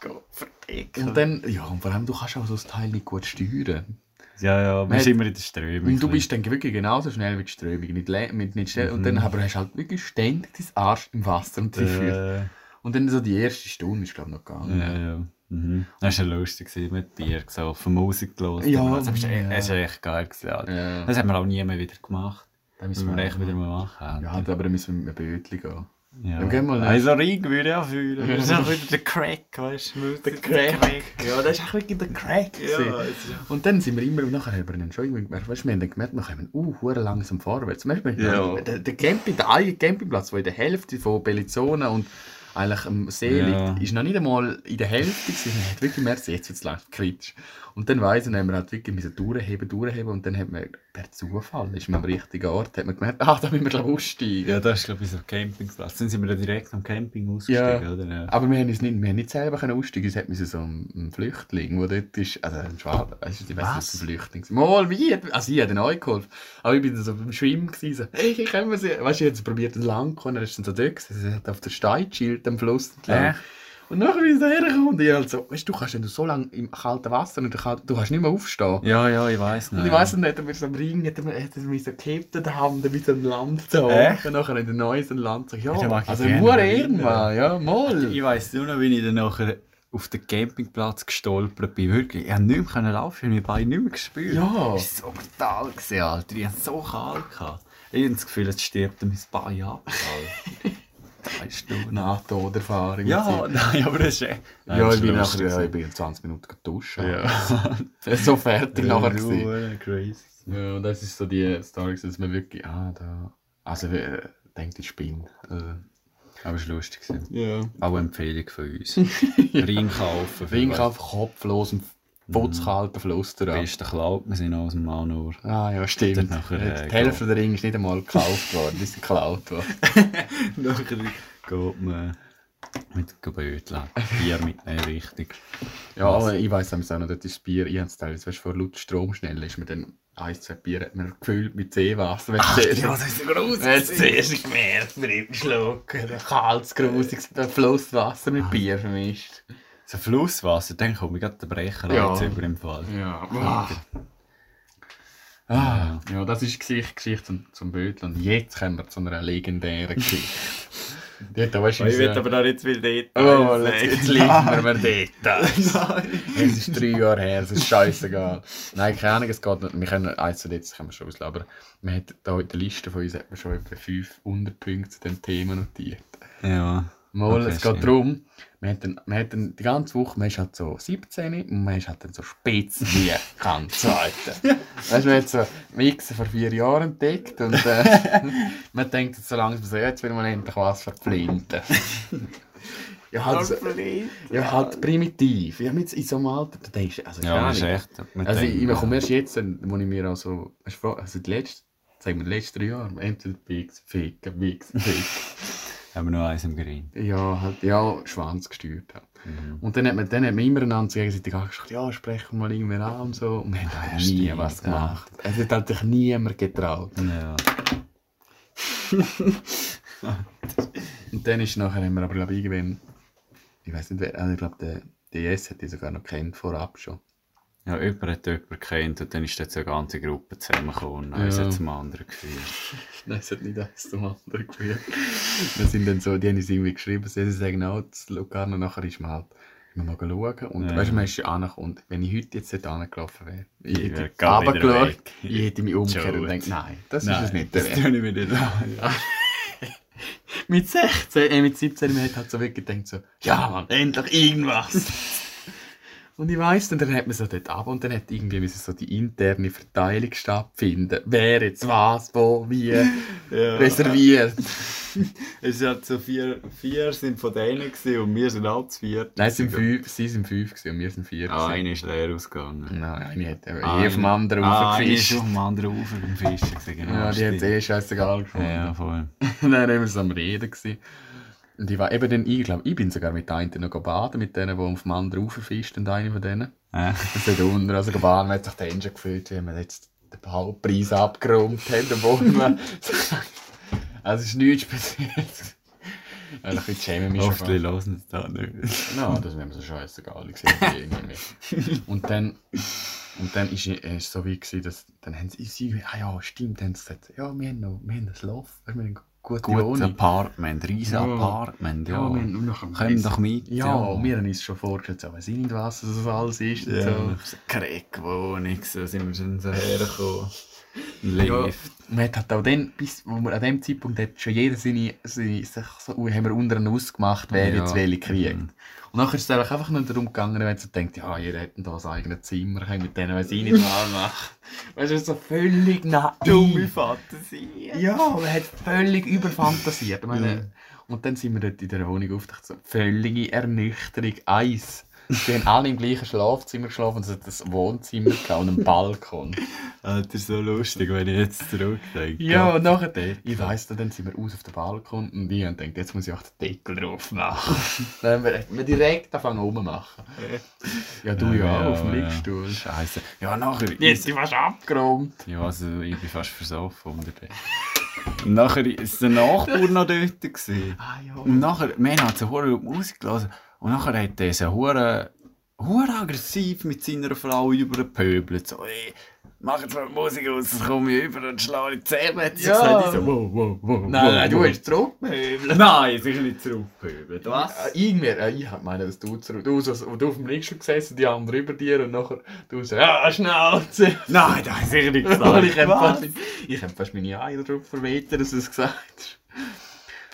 Gott, verdecken. Und dann, ja, und vor allem, du kannst auch so das Teil nicht gut steuern. Ja, ja, Man sind hat- immer in der Strömung. Und du bist dann wirklich genauso schnell wie die Strömung, nicht, mit, nicht schnell. Und Mhm. dann aber hast du halt wirklich ständig dein Arsch im Wasser und äh, Und dann so die erste Stunde ist, glaube ich, noch gegangen. Ja, ja. Mhm. Das war ja lustig mit Bier gesoffen, Musik gelesen. Ja, das war ja. echt geil. Gewesen. Ja. Das haben wir auch nie mehr wieder gemacht. Dann Das müssen wir echt wieder mal machen. Ja, aber dann müssen wir mit einem Bötchen gehen. Ja. Dann gehen wir Also Ring würde ich auch fühlen. Das ist auch wieder der Crack, weißt du? Der Ja, das ist auch wirklich der Crack. Ja, es ist- Und dann sind wir immer, und nachher haben wir dann schon irgendwie gemerkt, weißt du, wir haben dann gemerkt, wir kommen uh, langsam vorwärts. Zum Beispiel, Ja. der, der, Camping, der eigene Campingplatz, der in der Hälfte von Bellinzona und eigentlich am See Ja. liegt, ist noch nicht einmal in der Hälfte gewesen. Man hat wirklich gemerkt, jetzt wird es langsam kritisch. Und dann weiss ich, dann haben wir halt wirklich müssen durchheben, durchheben und dann hat man per Zufall, ist man am richtigen Ort, hat man gemerkt, ah, da müssen wir glaube ich aussteigen. Ja, das ist glaube ich so ein Campingplatz. Dann sind wir dann direkt am Camping ausgestiegen, oder? Ja. Aber wir haben, uns nicht, wir haben nicht selber können aussteigen es hat müssen so ein, Flüchtling, der dort ist, also ein Schwaber, also ich weiß nicht, ein Flüchtling. Mal, wie? Also ich habe den euch geholfen. Aber ich bin so beim Schwimmen gewesen, so, hey, können wir sie, weißt du, ich habe probiert, lang zu kommen, er ist dann so dort gewesen, er hat auf der Stein am Fluss entlang. Echt? Und nachher ich so hergekommen und ich halt so, weißt du, kannst, wenn du so lange im kalten Wasser und du kannst, du kannst nicht mehr aufstehen. ja, ja, ich weiß nicht. Und ich weiss nicht, hat er mir so am Ring, hat er, mir- hat er mich so gehebt in der Hand, wie so ein Land so. Echt? Und nachher in der neues Land so, ja, also nur irgendwann, ja, mal. Ich weiss nur noch, wie ich dann nachher auf den Campingplatz gestolpert bin. Wirklich, ich konnte nicht mehr laufen, ich habe meine Beine nicht mehr gespürt. Ja. Das war so brutal, Alter. Ich hatte so kalt. Gehabt. Ich habe das Gefühl, jetzt stirbt mein Bein ab. Alter. Drei Stunden. Nahtoderfahrung. Ja, nein, aber das ist echt... ja, ich bin das nachher, ja, ich bin in 20 Minuten duschen. Ja. so fertig nachher. Ja, crazy. Ja, und das ist so die Story, dass man wirklich, ah, da, also, äh, denkt, ich spinne. Also, Aber es war lustig. ja. Auch eine Empfehlung von uns. Ring kaufen. Ring auf kopflos im putzkalten Fluss da. beste Cloud, wir sind aus dem Manor. Ah, ja, stimmt. Nachher, äh, die Hälfte der Ring ist nicht einmal gekauft worden, sind geklaut worden. Nachher geht man mit Geböteln. Bier mitnehmen, richtig. Ja, aber ich weiss auch noch, dort ist das Bier, ich habe es teilweise, weißt du, vor laut Strom schnell ist man dann ein, zwei Bier hat man gefüllt mit Seewasser. Wenn Ach, das ist so groß. Jetzt zuerst gemerkt, mit dem Schluck, kaltes, grusiges Flusswasser mit Bier vermischt. So Flusswasser, dann kommt mir gerade der Brecher Ja. jetzt über im Fall. Ja. Ah. Ah, ja, das ist die Geschichte, zum, zum Bötel. Und jetzt kommen wir zu einer legendären Geschichte. Da, weißt du, Ich will aber noch nicht viel Details Oh, jetzt, jetzt liefern wir Details. Es ist drei Jahre her, es ist scheißegal. Nein, keine Ahnung, es geht nicht. Wir können eins zu jetzt können wir schon auslassen, aber wir haben da in der Liste von uns hat man schon etwa fünf Unterpunkte zu diesem Thema notiert. Ja. Mal, Okay, es geht stimmt. darum, man hat, dann, man hat dann die ganze Woche, man ist halt so 17 und man ist halt dann so spitz wie kann zweite. weißt du, man hat so Mixen vor vier Jahren entdeckt und äh, man denkt jetzt so langsam so, jetzt will man endlich was verflinten. ja, halt, ja, halt primitiv. Ja, mit in so einem Alter, da denkst du, also, Ja, das ist echt. Also ich, ich komme erst jetzt, wo ich mir also, also die letzten, sagen wir, die letzten drei Jahre, entweder Bigs, Ficken, Bigs, Ficken. Haben wir noch eins im Grün. Ja, halt, ja, Schwanz gesteuert. Halt. Mhm. Und dann hat man, dann hat man immer einander gegenseitig angeschaut, ja, sprechen wir mal irgendwer an und so. Und man hat halt nie stimmt, was ja. gemacht. Es hat halt sich niemand getraut. Ja. Und dann ist nachher, haben wir aber, glaube ich, irgendwann, ich weiß nicht wer, also ich glaube, der DS hat die sogar noch kennt vorab schon. Ja, jemand hat jemanden gekannt und dann ist so eine ganze Gruppe zusammengekommen und eins Ja. hat zum anderen geführt. Nein, es hat nicht eins zum anderen geführt. Wir sind dann so, die haben uns irgendwie geschrieben, sie sagen auch, das Locarno, nachher ist man halt, wir mal schauen. Und Ja. weißt du, man ist ja angekommen. Und wenn ich heute jetzt dort angelaufen wäre, ich hätte runtergeschaut, ich hätte mich umgekehrt und gedacht, nein, das Nein, ist es nicht. das tue ich mir nicht an. mit 16, äh, mit 17, man hat halt so wirklich gedacht, so, ja Mann, endlich irgendwas. und ich weiss, dann, dann hat man so dort ab und dann hat irgendwie müssen so die interne Verteilung stattfinden. Wer jetzt was, wo, wie reserviert. Es sind halt so vier, vier sind von denen gewesen und wir sind auch zu viert. Nein, es sind fünf, sie sind fünf gewesen und wir sind vier. Ah, einer ist leer ausgegangen. Nein, eine hat eben Ah, eh auf dem eine- anderen ah, Ufer eine ist gefischt. auf dem anderen Ufer beim Fischen gewesen, genau. Ja, die hat eh scheißegal gefunden. Ja, voll. dann waren wir so am Reden. Gewesen. Und ich war eben dann, ich glaube, ich bin sogar mit der einen noch baden, mit denen, die auf dem anderen Ufer fischen, und eine von denen. Äh, Das hat unten, also baden, man hat sich den Engine gefühlt, wie wir jetzt den Halbpreis abgeräumt haben, obwohl wir... also es ist nichts Spezielles. Also, ein bisschen schämen mich schon fast. Hoffentlich hören sie das nicht. Ja, das wäre mir so scheißegal gewesen. irgendwie. und dann, und dann ist es so wie gewesen, dass, dann haben sie, sie ah ja, stimmt, haben sie gesagt, ja, wir haben noch, wir haben wir haben eine gute Gutes. Apartment, riesen Ja. Apartment, ja. Ja, wir haben noch Kommen doch mit. Ja, und wir haben uns schon vorgestellt, so, weiß ich nicht, was das alles ist. Ja, So. Kreckwohnung, so sind wir schon so hergekommen. Ein Ja, Lift. man hat auch dann, bis, wo wir an dem Zeitpunkt hat schon jeder seine, seine sich so, haben wir untereinander ausgemacht, wer Ja. jetzt welche kriegt. Mhm. Und nachher ist es eigentlich einfach nur darum gegangen, wenn sie denkt, ja, ihr hättet da ein eigenes Zimmer, können mit denen weiß ich nicht mal machen. Weißt du, so völlig naiv. Fantasie. Ja, man hat völlig überfantasiert. Meine, Ja. Und dann sind wir dort in der Wohnung aufgedacht, so völlige Ernüchterung, Eis. Die haben alle im gleichen Schlafzimmer geschlafen und es hat ein Wohnzimmer gehabt und einen Balkon. Das ist so lustig, wenn ich jetzt zurückdenke. Ja, und nachher, ich weiss, dann sind wir raus auf den Balkon und ich und denkt, jetzt muss ich auch den Deckel drauf machen. dann haben wir, wir direkt anfangen rummachen. Ja, du ja, auf dem Liegestuhl. Scheiße. Ja, nachher. Jetzt ist fast abgeräumt. Ja, also ich bin fast versoffen unter dem. Und nachher war der Nachbar noch dort. Gewesen. Ah ja. Und nachher, wir haben halt so laut Musik gelesen. Und nachher hat er so hure, hure aggressiv mit seiner Frau übergepöbelt. So, ey, mach jetzt mal Musik aus, sonst komme ich über und schlage die Zähne. Hat sie Ja. gesagt. Ich so, wow, wow, wow. Nein, wow, nein, du hast zurückgehebelt. Nein, ist nicht zurückgepöbelt. Was? Irgendwie, äh, ich meine, dass du zurück. Du, so, du auf dem Liegestuhl gesessen, die anderen über dir und nachher du so, ja, Schnauze. Nein, das ist sicher nicht ich gesagt. hab Was? fast, ich hab fast meine Eier drauf verweht, dass du es gesagt hast.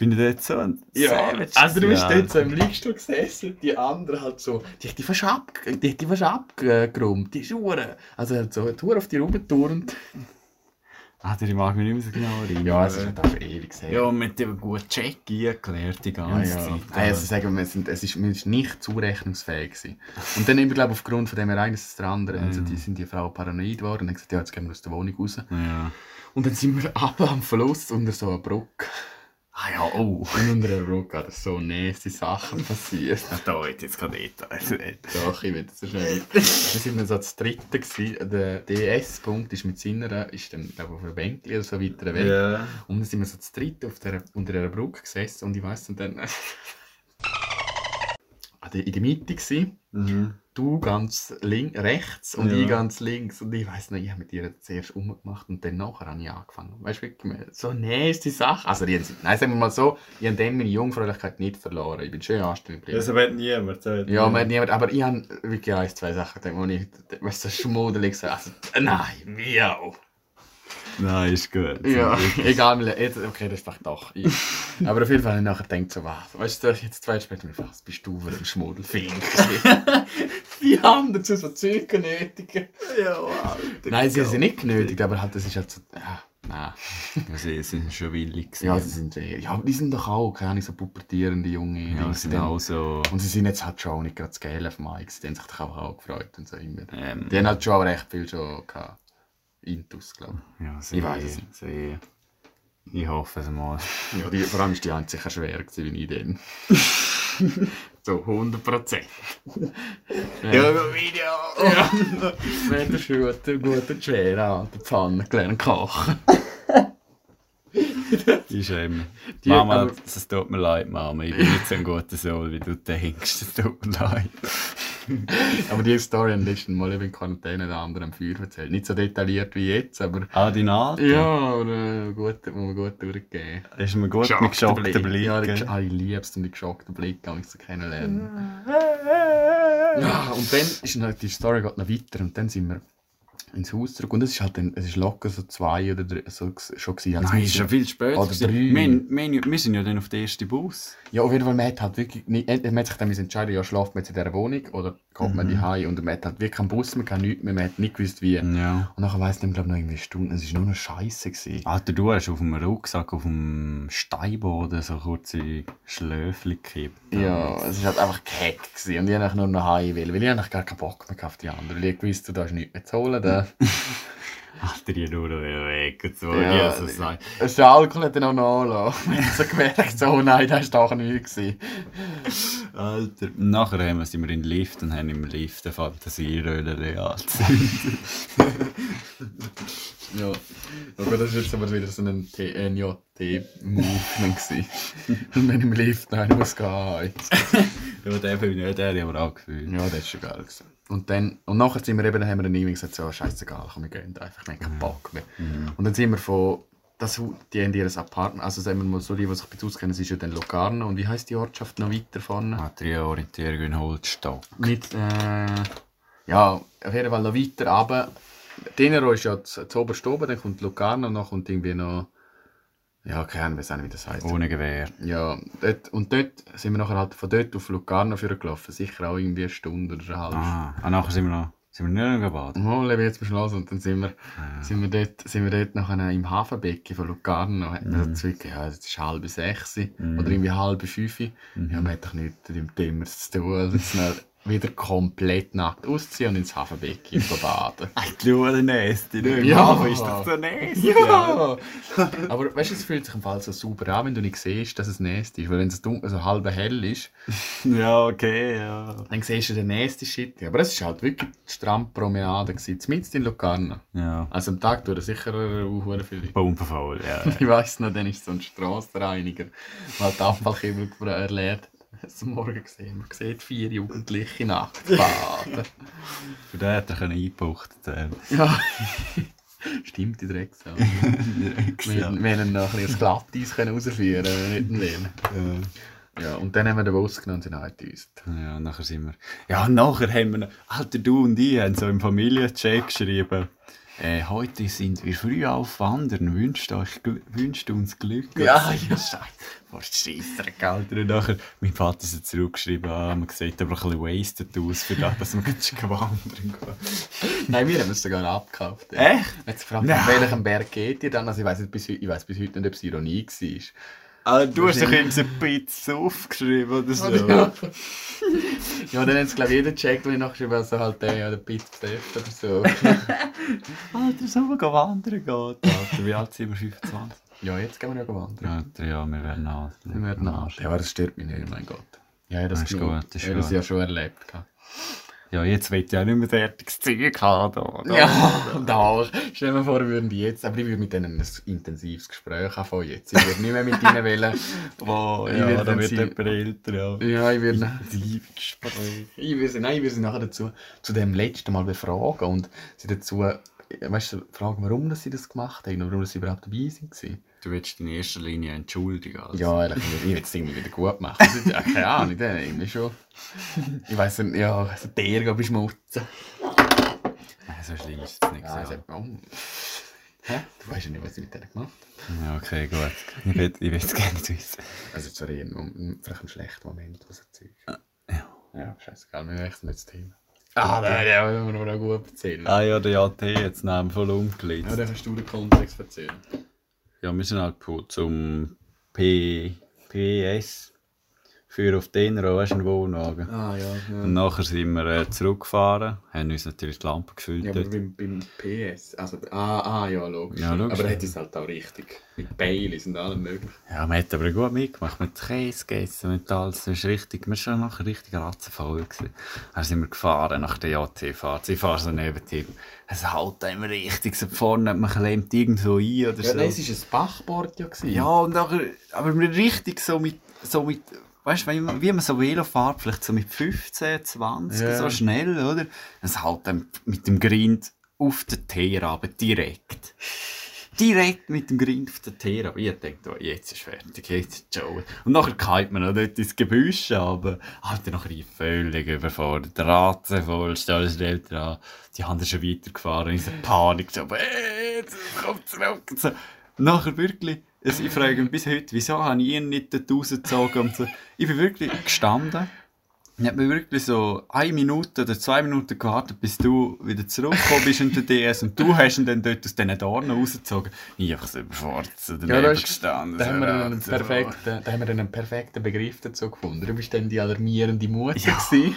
Bin ich dort so ein Ja, Savage also du bist gewesen? dort so im Liegestuhl gesessen, die andere halt so, die hat die fast, ab, die hat die fast abgeräumt, die Schuhe. Also hat so eine Tour auf die rumgeturnt. Ah, ich mag mich nicht mehr so genau erinnern. Ja, es ist halt einfach ewig gesagt. Ja, mit dem guten Check eingeklärt die Ja, ganze ja. Zeit. Hey, also sagen wir, wir sind, es ist, man ist nicht zurechnungsfähig gewesen. Und dann immer, glaube ich, aufgrund von dem eines das andere, also die sind die Frau paranoid geworden und haben gesagt, ja, jetzt gehen wir aus der Wohnung raus. ja. Und dann sind wir ab am Fluss unter so einer Brücke. Ah ja, oh. Und unter einer Brücke hat so nasty Sachen passiert. Da hat jetzt keine Details reden. Doch, ich will das schnell. Wir sind dann so das dritte gewesen. Der DS-Punkt ist mit seiner, ist dann, glaube ich, auf einem Bänkchen oder so weiter weg. Ja. Und dann sind wir so das dritte auf der, unter einer Brücke gesessen und ich weiss und dann... der- in der Mitte gewesen. Mhm. Du ganz link, rechts und Ja. ich ganz links. Und ich weiss noch, ich habe mit ihr zuerst umgemacht und dann nachher habe ich angefangen. Weißt du, wirklich, so nächste Sache. Also, die, nein, sagen wir mal so, ich habe dann meine Jungfräulichkeit nicht verloren. Ich bin schön anständig geblieben. Das wird niemand. das Ja, man niemand. hat niemand, aber ich habe wirklich ein, zwei Sachen gedacht, wo ich, weißt du, so schmuddelig so, also, nein, miau. Nein, ist gut. Ja, egal, jetzt, okay, das vielleicht doch ich. Aber auf jeden Fall habe ich nachher gedacht, so, was, weißt du, jetzt zwei Jahre später, was bist du für ein Schmuddelfink? Die anderen zu so Zeug nötigen. Ja, Alter. Nein, sie haben sie nicht genötigt, aber halt, das ist halt so, ja, nein. Ja, sie sind schon willig. gewesen. Ja, sie sind, eh- ja, aber die sind doch auch, keine Ahnung, so pubertierende Junge. ja, die sie sind auch so. Und sie sind jetzt halt schon auch nicht gerade das Geld auf Mike, die haben sich doch auch, auch gefreut und so immer. Ähm, Die haben halt schon auch recht viel schon gehabt. Intus, glaube ja, Ich sehr, weiss es nicht. sehr. Ich hoffe es mal. ich. Ja, die, vor allem ist die eine sicher schwerer gewesen, wie ich dann. so 100 Prozent. Video! Ja. Wenn der Schuhe gut und schwer an der Pfanne gelernt kochen. Ich schäme Die- Mama, es tut mir leid, Mama. Ich bin nicht so ein guter Sohn, wie du denkst. Es tut mir leid. Aber die Story haben letzten Mal eben in Quarantäne den anderen am Feuer erzählt. Nicht so detailliert wie jetzt, aber. Ah, die Nadel? Ja, aber äh, gut, muss man gut durchgeben. Ist mir gut mit geschockten Blick. Ja, die, gell? ah, ich liebe es, um die geschockten Blick um mich zu kennenlernen. Ja, und dann ist noch, die Story geht noch weiter und dann sind wir ins Haus zurück und es ist halt dann, es ist locker so zwei oder drei, so schon gewesen. Also Nein, ist schon viel später. Oder drei. Wir, wir, wir sind ja dann auf den ersten Bus. Ja, auf jeden Fall, man hat halt wirklich nicht, äh, man hat sich dann entscheiden, ja, schlaft man jetzt in dieser Wohnung oder geht man die Hause und man hat halt wirklich keinen Bus mehr, kein nichts mehr, man hat nicht gewusst, wie. Ja. Und nachher weiss ich glaube noch irgendwie Stunden, es war nur noch Scheiße. Gewesen. Alter, du hast auf dem Rucksack, auf dem Steinboden so kurze Schläfchen gekippt. Ja, es war halt einfach keck gewesen. und ich wollte nur noch heim, weil ich eigentlich gar keinen Bock mehr auf die anderen. Weil ich gewusst, du darfst nichts mehr zu holen. Da. Alter, die nur weg und so. Ja, Ja, so sagen. Der Alkohol hat dann auch nachgelassen. Ich habe so gemerkt, so, oh nein, das war doch nichts. Alter. Nachher haben wir, sind wir in den Lift und haben im Lift eine Fantasieröhle angezündet. Ja, aber das war jetzt aber wieder so ein NJT-Movement. gewesen. Und wenn ich im Lift noch muss gehen ja, den bin ich nicht, den habe ich aber auch gefühlt. Ja, das war schon geil. Gewesen. Und, dann, und nachher sind wir eben, dann haben wir dann irgendwie gesagt, so, scheißegal, komm, wir gehen einfach, wir haben keinen Bock mehr. Und dann sind wir von, das, die haben ihr Apartment, also sagen wir mal so, die, die sich ein bisschen auskennen, es ist ja dann Locarno. Und wie heisst die Ortschaft noch weiter vorne? Materialorientierung in Holzstock. Mit, äh, ja, auf jeden Fall noch weiter runter. Tenero ist ja zu, oberst oben, dann kommt Locarno und dann kommt irgendwie noch, ja, keine Ahnung, ich weiß auch nicht, wie das heisst. Ohne Gewehr. Ja, dort, und dort sind wir nachher halt von dort auf Locarno für gelaufen. Sicher auch irgendwie eine Stunde oder eine halbe. Ah, und nachher sind wir noch, sind wir nicht noch gebadet. Oh, lebe jetzt beschlossen. Und dann sind wir, sind wir dort, sind wir dort nachher im Hafenbecken von Locarno. Hat man so wirklich, ja, es ist halb sechs oder irgendwie halb fünf. Ja, man hat doch nichts mit dem Thema zu tun. Also wieder komplett nackt ausziehen und ins Hafenbecken baden. Du, der Nächste, ne? Ja. Aber ist doch der Nächste. Ja! Aber weißt du, es fühlt sich im Fall so super an, wenn du nicht siehst, dass es Nest ist. Weil wenn es dunkel, also halb hell ist, Ja, okay, ja. dann siehst du den nächsten Shit. Aber es war halt wirklich die Strandpromenade, zumindest in Locarno. Ja. Also am Tag tut er sicher auch Leute. Bombenfaul, ja. Ich weiss noch, dann ist so ein Strassenreiniger, der die Abfallkübel erleert. Du morgen gesehen? Man sieht vier Jugendliche nackt baden. Für den hätte er können eingebucht werden. ja. Stimmt, die Drecksau. Wir wir hätten noch ein bisschen das Glatteis können rausführen können, nicht den Lehnen. Ja, und dann haben wir den Bus genommen und sind heimgedüst. Ja, und nachher sind wir. Ja, nachher haben wir. noch- Alter, du und ich haben so im Familiencheck geschrieben. Äh, heute sind wir früh auf Wandern. Wünscht, euch, wünscht uns Glück. Ja, ja. Scheiße. Vor Scheissdreck, Alter. Und nachher, mein Vater ist zurückgeschrieben, ah, man sieht aber ein bisschen wasted aus für das, dass man jetzt wandern gehen. Nein, wir haben es sogar abgekauft. Ja. Echt? Jetzt gefragt, Nein. auf welchem Berg geht ihr dann? Also ich weiß bis, heu- ich weiss bis heute nicht, ob es Ironie war. Ah, du hast doch eben so Pizza aufgeschrieben oder so. Ja. ja, dann haben es glaube ich jeder gecheckt, und ich nachgeschrieben habe, so halt der oder Pizza Steph oder so. Alter, so mal wandern geht. Alter, wie alt sind wir? 25? ja, jetzt gehen wir ja wandern. Alter, ja, wir werden alt. Wir werden alt. Ja, aber das stört mich nicht, mein Gott. Ja, das, Das ist gut, das ist ja, das gut. ja schon erlebt. gehabt. Ja, jetzt will ich auch nicht mehr fertiges Zeug haben. Da, da. Ja, da. Stell dir vor, wir würden die jetzt, aber ich würde mit denen ein intensives Gespräch anfangen jetzt. Ich würde nicht mehr mit ihnen wählen. Wow, Ich ja, werde da dann wird sie- jemand älter, ja. Ja, ich würde Liebesgespräch. ich würde sie, nein, ich würde sie nachher dazu, zu dem letzten Mal befragen und sie dazu, weißt du, fragen, warum dass sie das gemacht haben und warum dass sie überhaupt dabei waren. Du willst in erster Linie entschuldigen. Also. Ja, ehrlich, ich will das irgendwie wieder gut machen. Ja, keine Ahnung, dann irgendwie schon. Ich weiss nicht, ja, also der beschmutzen. Nein, so schlimm ist es nicht. Ja, ich so. sag, oh. Hä? Du weißt ja nicht, was ich mit denen gemacht habe. Ja, okay, gut. Ich will, ich will es gerne wissen. Also, eher ein, vielleicht ein schlechter Moment, was erzählt. Ja. Ja, scheißegal, wir wechseln jetzt das Thema. Ah, nein, ja, das müssen wir noch gut erzählen. Ah ja, der JT jetzt neben voll Ja, umgelegt. dann kannst du den Kontext erzählen. Ja, wir sind halt zum P PS für auf den weißt du, einen Wohnwagen. Ah, ja. ja. Und nachher sind wir äh, zurückgefahren, haben uns natürlich die Lampe gefüllt. Ja, aber beim, beim PS, also, ah, ah, ja, logisch. Ja, logisch. Aber er hat es halt auch richtig. Mit Baileys und allem möglichen. Ja, man hat aber gut mitgemacht, mit Käse gegessen, mit alles, das ist richtig, wir waren schon nachher richtig ratzenvoll. gewesen. Dann sind wir gefahren nach der JT-Fahrt, ich fahre so neben ihm, es haut einem richtig so vorne, man klemmt irgendwo ein oder Ja, so. nein, es war ein Bachboard ja. gewesen. Ja, und nachher, aber wir richtig so mit, so mit, weißt du, wie man, so Velo fährt, vielleicht so mit 15, 20, Ja. so schnell, oder? Es haut dann mit dem Grind auf den Teer runter, direkt. Direkt mit dem Grind auf den Teer runter. Ich dachte, oh, jetzt ist fertig, jetzt ist Joe. Und nachher kalt man noch dort ins Gebüsch, aber halt dann nachher völlig überfordert. Der Ratze voll, stell schnell dran. Die haben schon weitergefahren, in so Panik, so, äh, jetzt kommt zurück. Und so. Nachher wirklich, ich frage mich bis heute, wieso habe ich ihn nicht rausgezogen und so. Ich bin wirklich gestanden. Ich habe mir wirklich so eine Minute oder zwei Minuten gewartet, bis du wieder zurückgekommen bist in der DS und du hast ihn dann dort aus diesen Dornen rausgezogen. Ich so überfordert so daneben Ja, da, ist, gestanden. da, haben wir einen perfekten, da haben wir einen perfekten Begriff dazu gefunden. Du bist dann die alarmierende Mutter gewesen.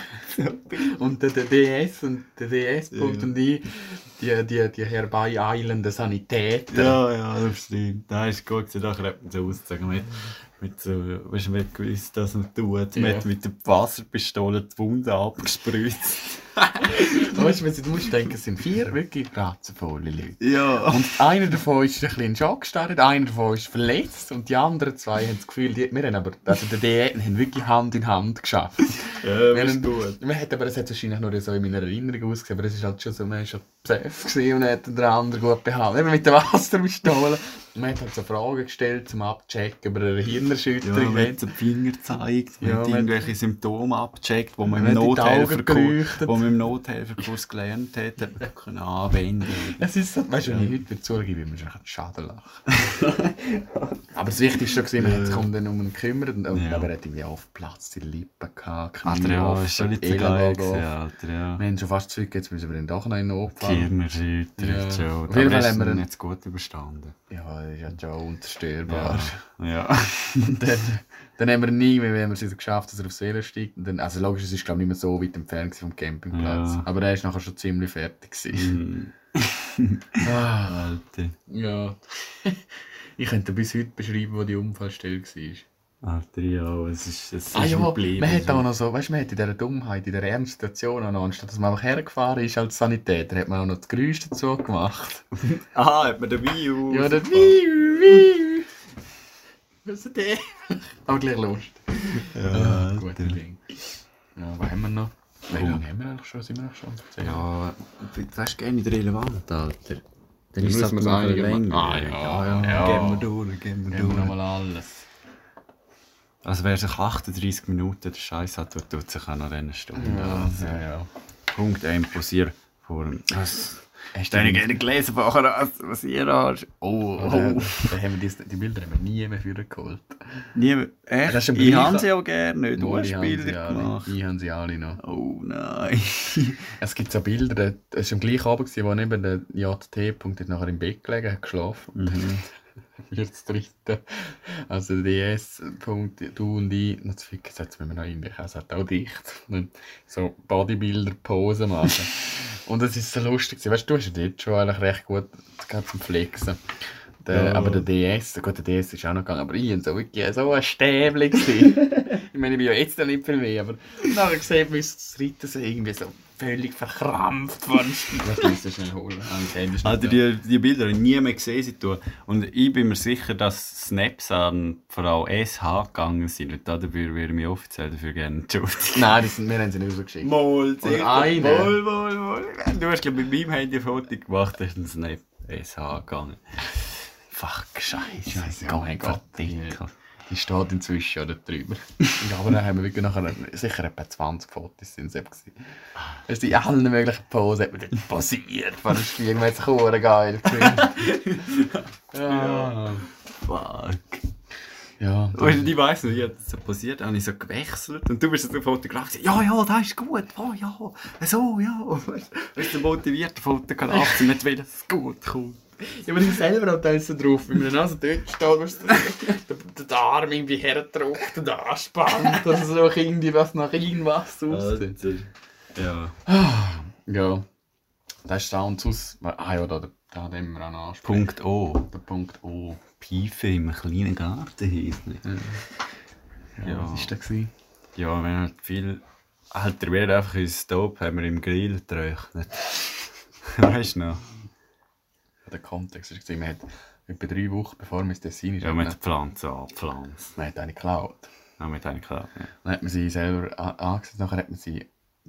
und der, der DS und der DS-Punkt Ja. und ich, die, die, die herbeieilenden Sanitäter. Ja, ja, das stimmt. Nein, ist gut. Nachher hat man so ausgezogen mit, mit so, weißt du, hat gewusst, dass man tut. Man Ja. hat mit der Wasserpistole die Wunde abgespritzt. Weißt du, wenn du musst denken, es sind vier wirklich ratzenvolle Leute. Ja. Und einer davon ist ein bisschen in Schock gestartet, einer davon ist verletzt und die anderen zwei haben das Gefühl, die, wir haben aber, also der DE haben wirklich Hand in Hand geschafft. Ja, Wir das ist haben- gut. Man hat aber, es hat wahrscheinlich nur so in meiner Erinnerung ausgesehen, aber es ist halt schon so, man war schon gewesen und hat den anderen gut behandelt. Eben mit der Wasserpistole. Man hat halt so Fragen gestellt, zum Abchecken, über eine Ja, Hirnerschütterung. man hat den Finger gezeigt, man Ja, hat man- irgendwelche Symptome abgecheckt, wo man Man im hat die Nothelferkurs, geleuchtet. wo man im Nothelferkurs gelernt hat, hat man können anwenden. Es ist so, weißt du, wenn ich heute wieder zugebe, würde man schon Schaden lachen. aber das Wichtigste war, man hat sich um den um gekümmert und, Ja. aber er hat irgendwie aufgeplatzt, die Lippen gehabt, Alter, Knie ja, offen, ist schon nicht so geil gewesen. Alter, ja. Wir haben schon fast zurück, jetzt müssen wir ihn doch noch in den Notfall. Kirnerschütter, Ja. Auf jeden Fall haben wir jetzt gut überstanden. Ja, ist ja Joe unzerstörbar. Ja. ja. Dann, dann haben wir nie mehr, wenn wir es geschafft, dass er aufs Velo steigt. Und dann, also logisch, es ist glaube ich nicht mehr so weit entfernt vom Campingplatz. Ja. Aber er ist nachher schon ziemlich fertig. Mhm. ah, Alter. ja. ich könnte bis heute beschreiben, wo die Unfallstelle war. Alter, ja, es ist, es ist Ah ja, geblieben. man hat auch noch so, weißt du, man hat in dieser Dummheit, in dieser ernsten Situation auch noch, anstatt dass man einfach hergefahren ist als Sanitäter, hat man auch noch das Geräusch dazu gemacht. Ah, hat man den Wii Ja, der Wiu, Wiu. Was ist der? Aber gleich Lust. Ja, Gute Alter. Ding. Ja, was haben wir noch? Wie lange haben wir eigentlich schon? Sind wir eigentlich schon? Ja, das ist gerne nicht relevant, Alter. Dann Dann ist es halt noch länger. Ah, ja, ja. Geben wir durch, geben wir Geben wir durch. nochmal alles. Also wer sich 38 Minuten der Scheiß hat, tut, tut sich auch noch eine Stunde. Ja, also. ja, ja. Punkt imposiert vor Was? Hast Deine gerne gelesen vorher, was, ihr hast. Oh, Oh, oh. da haben wir die, die Bilder haben wir nie mehr für geholt. Nie, echt? Ist im ich habe sie auch gerne nicht. Du hast die haben sie Bilder alle. gemacht. Ich habe sie alle noch. Oh nein. Es gibt so Bilder, es war am gleichen Abend, wo neben der JT-Punkt nachher im Bett gelegen hat geschlafen. Mhm. Das dritte. Also der DS-Punkt, du und ich, noch zu jetzt müssen wir noch irgendwie, es hat auch dicht. So Bodybuilder-Pose machen. und es ist so lustig, weißt du, du hast ja dort schon eigentlich recht gut zum Flexen. Der, Ja. Aber der DS, gut, der DS ist auch noch gegangen, aber ich war so wirklich so ein Stäbli. ich meine, ich bin ja jetzt noch nicht viel mehr, aber nachher sieht man uns das Reiten so irgendwie so völlig verkrampft von Was musst du schnell holen? Ah, ich das nicht. Also die, die Bilder habe ich nie mehr gesehen. Und ich bin mir sicher, dass Snaps an Frau SH gegangen sind. Und dafür würde ich mich offiziell dafür gerne entschuldigen. Nein, die sind, wir haben sie nicht rausgeschickt. Moll, Oder eine. Moll, moll, moll. Du hast glaube ich mit meinem Handy ein Foto gemacht, hast einen Snap SH gegangen. Fuck, scheiße. Scheiße, Gott, mein Gott. Die, Dickel. die steht inzwischen oder drüber. ja, aber dann haben wir wirklich nachher, sicher etwa 20 Fotos sind es eben gewesen. Weißt du, in allen möglichen Posen hat man dort posiert von der Spiegel, man hat sich verdammt geil gefühlt. ja. Fuck. Ja, Weißt du, ich weiss noch, ich hab das so passiert, habe ich so gewechselt und du bist so Fotograf gewesen, ja, ja, das ist gut, oh ja, so, ja. Weißt du, bist du motiviert, Fotograf, will, dass es gut kommt. Ja, aber ich selber habe da so drauf, wenn man dann also dort steht, weißt du, der, Arm irgendwie herdrückt und anspannt, dass es auch irgendwie was nach irgendwas aussieht. Ja. Ja. Das ist Sound aus. Ah ja, da, da, da haben wir auch noch. Punkt O. Der Punkt O. Pfeife im kleinen Garten nicht. Ja, Ja. was war das? gewesen? Ja, wenn halt viel... Halt, der wird einfach ins Stop, haben wir im Grill getrocknet. weißt du noch? Der Kontext war, wir hat etwa drei Wochen bevor wir ins Tessin Ja, mit der Pflanze angepflanzt. man hat eine geklaut. Ja, mit einer klar. Ja. Dann hat man sie selber angesetzt, nachher hat man sie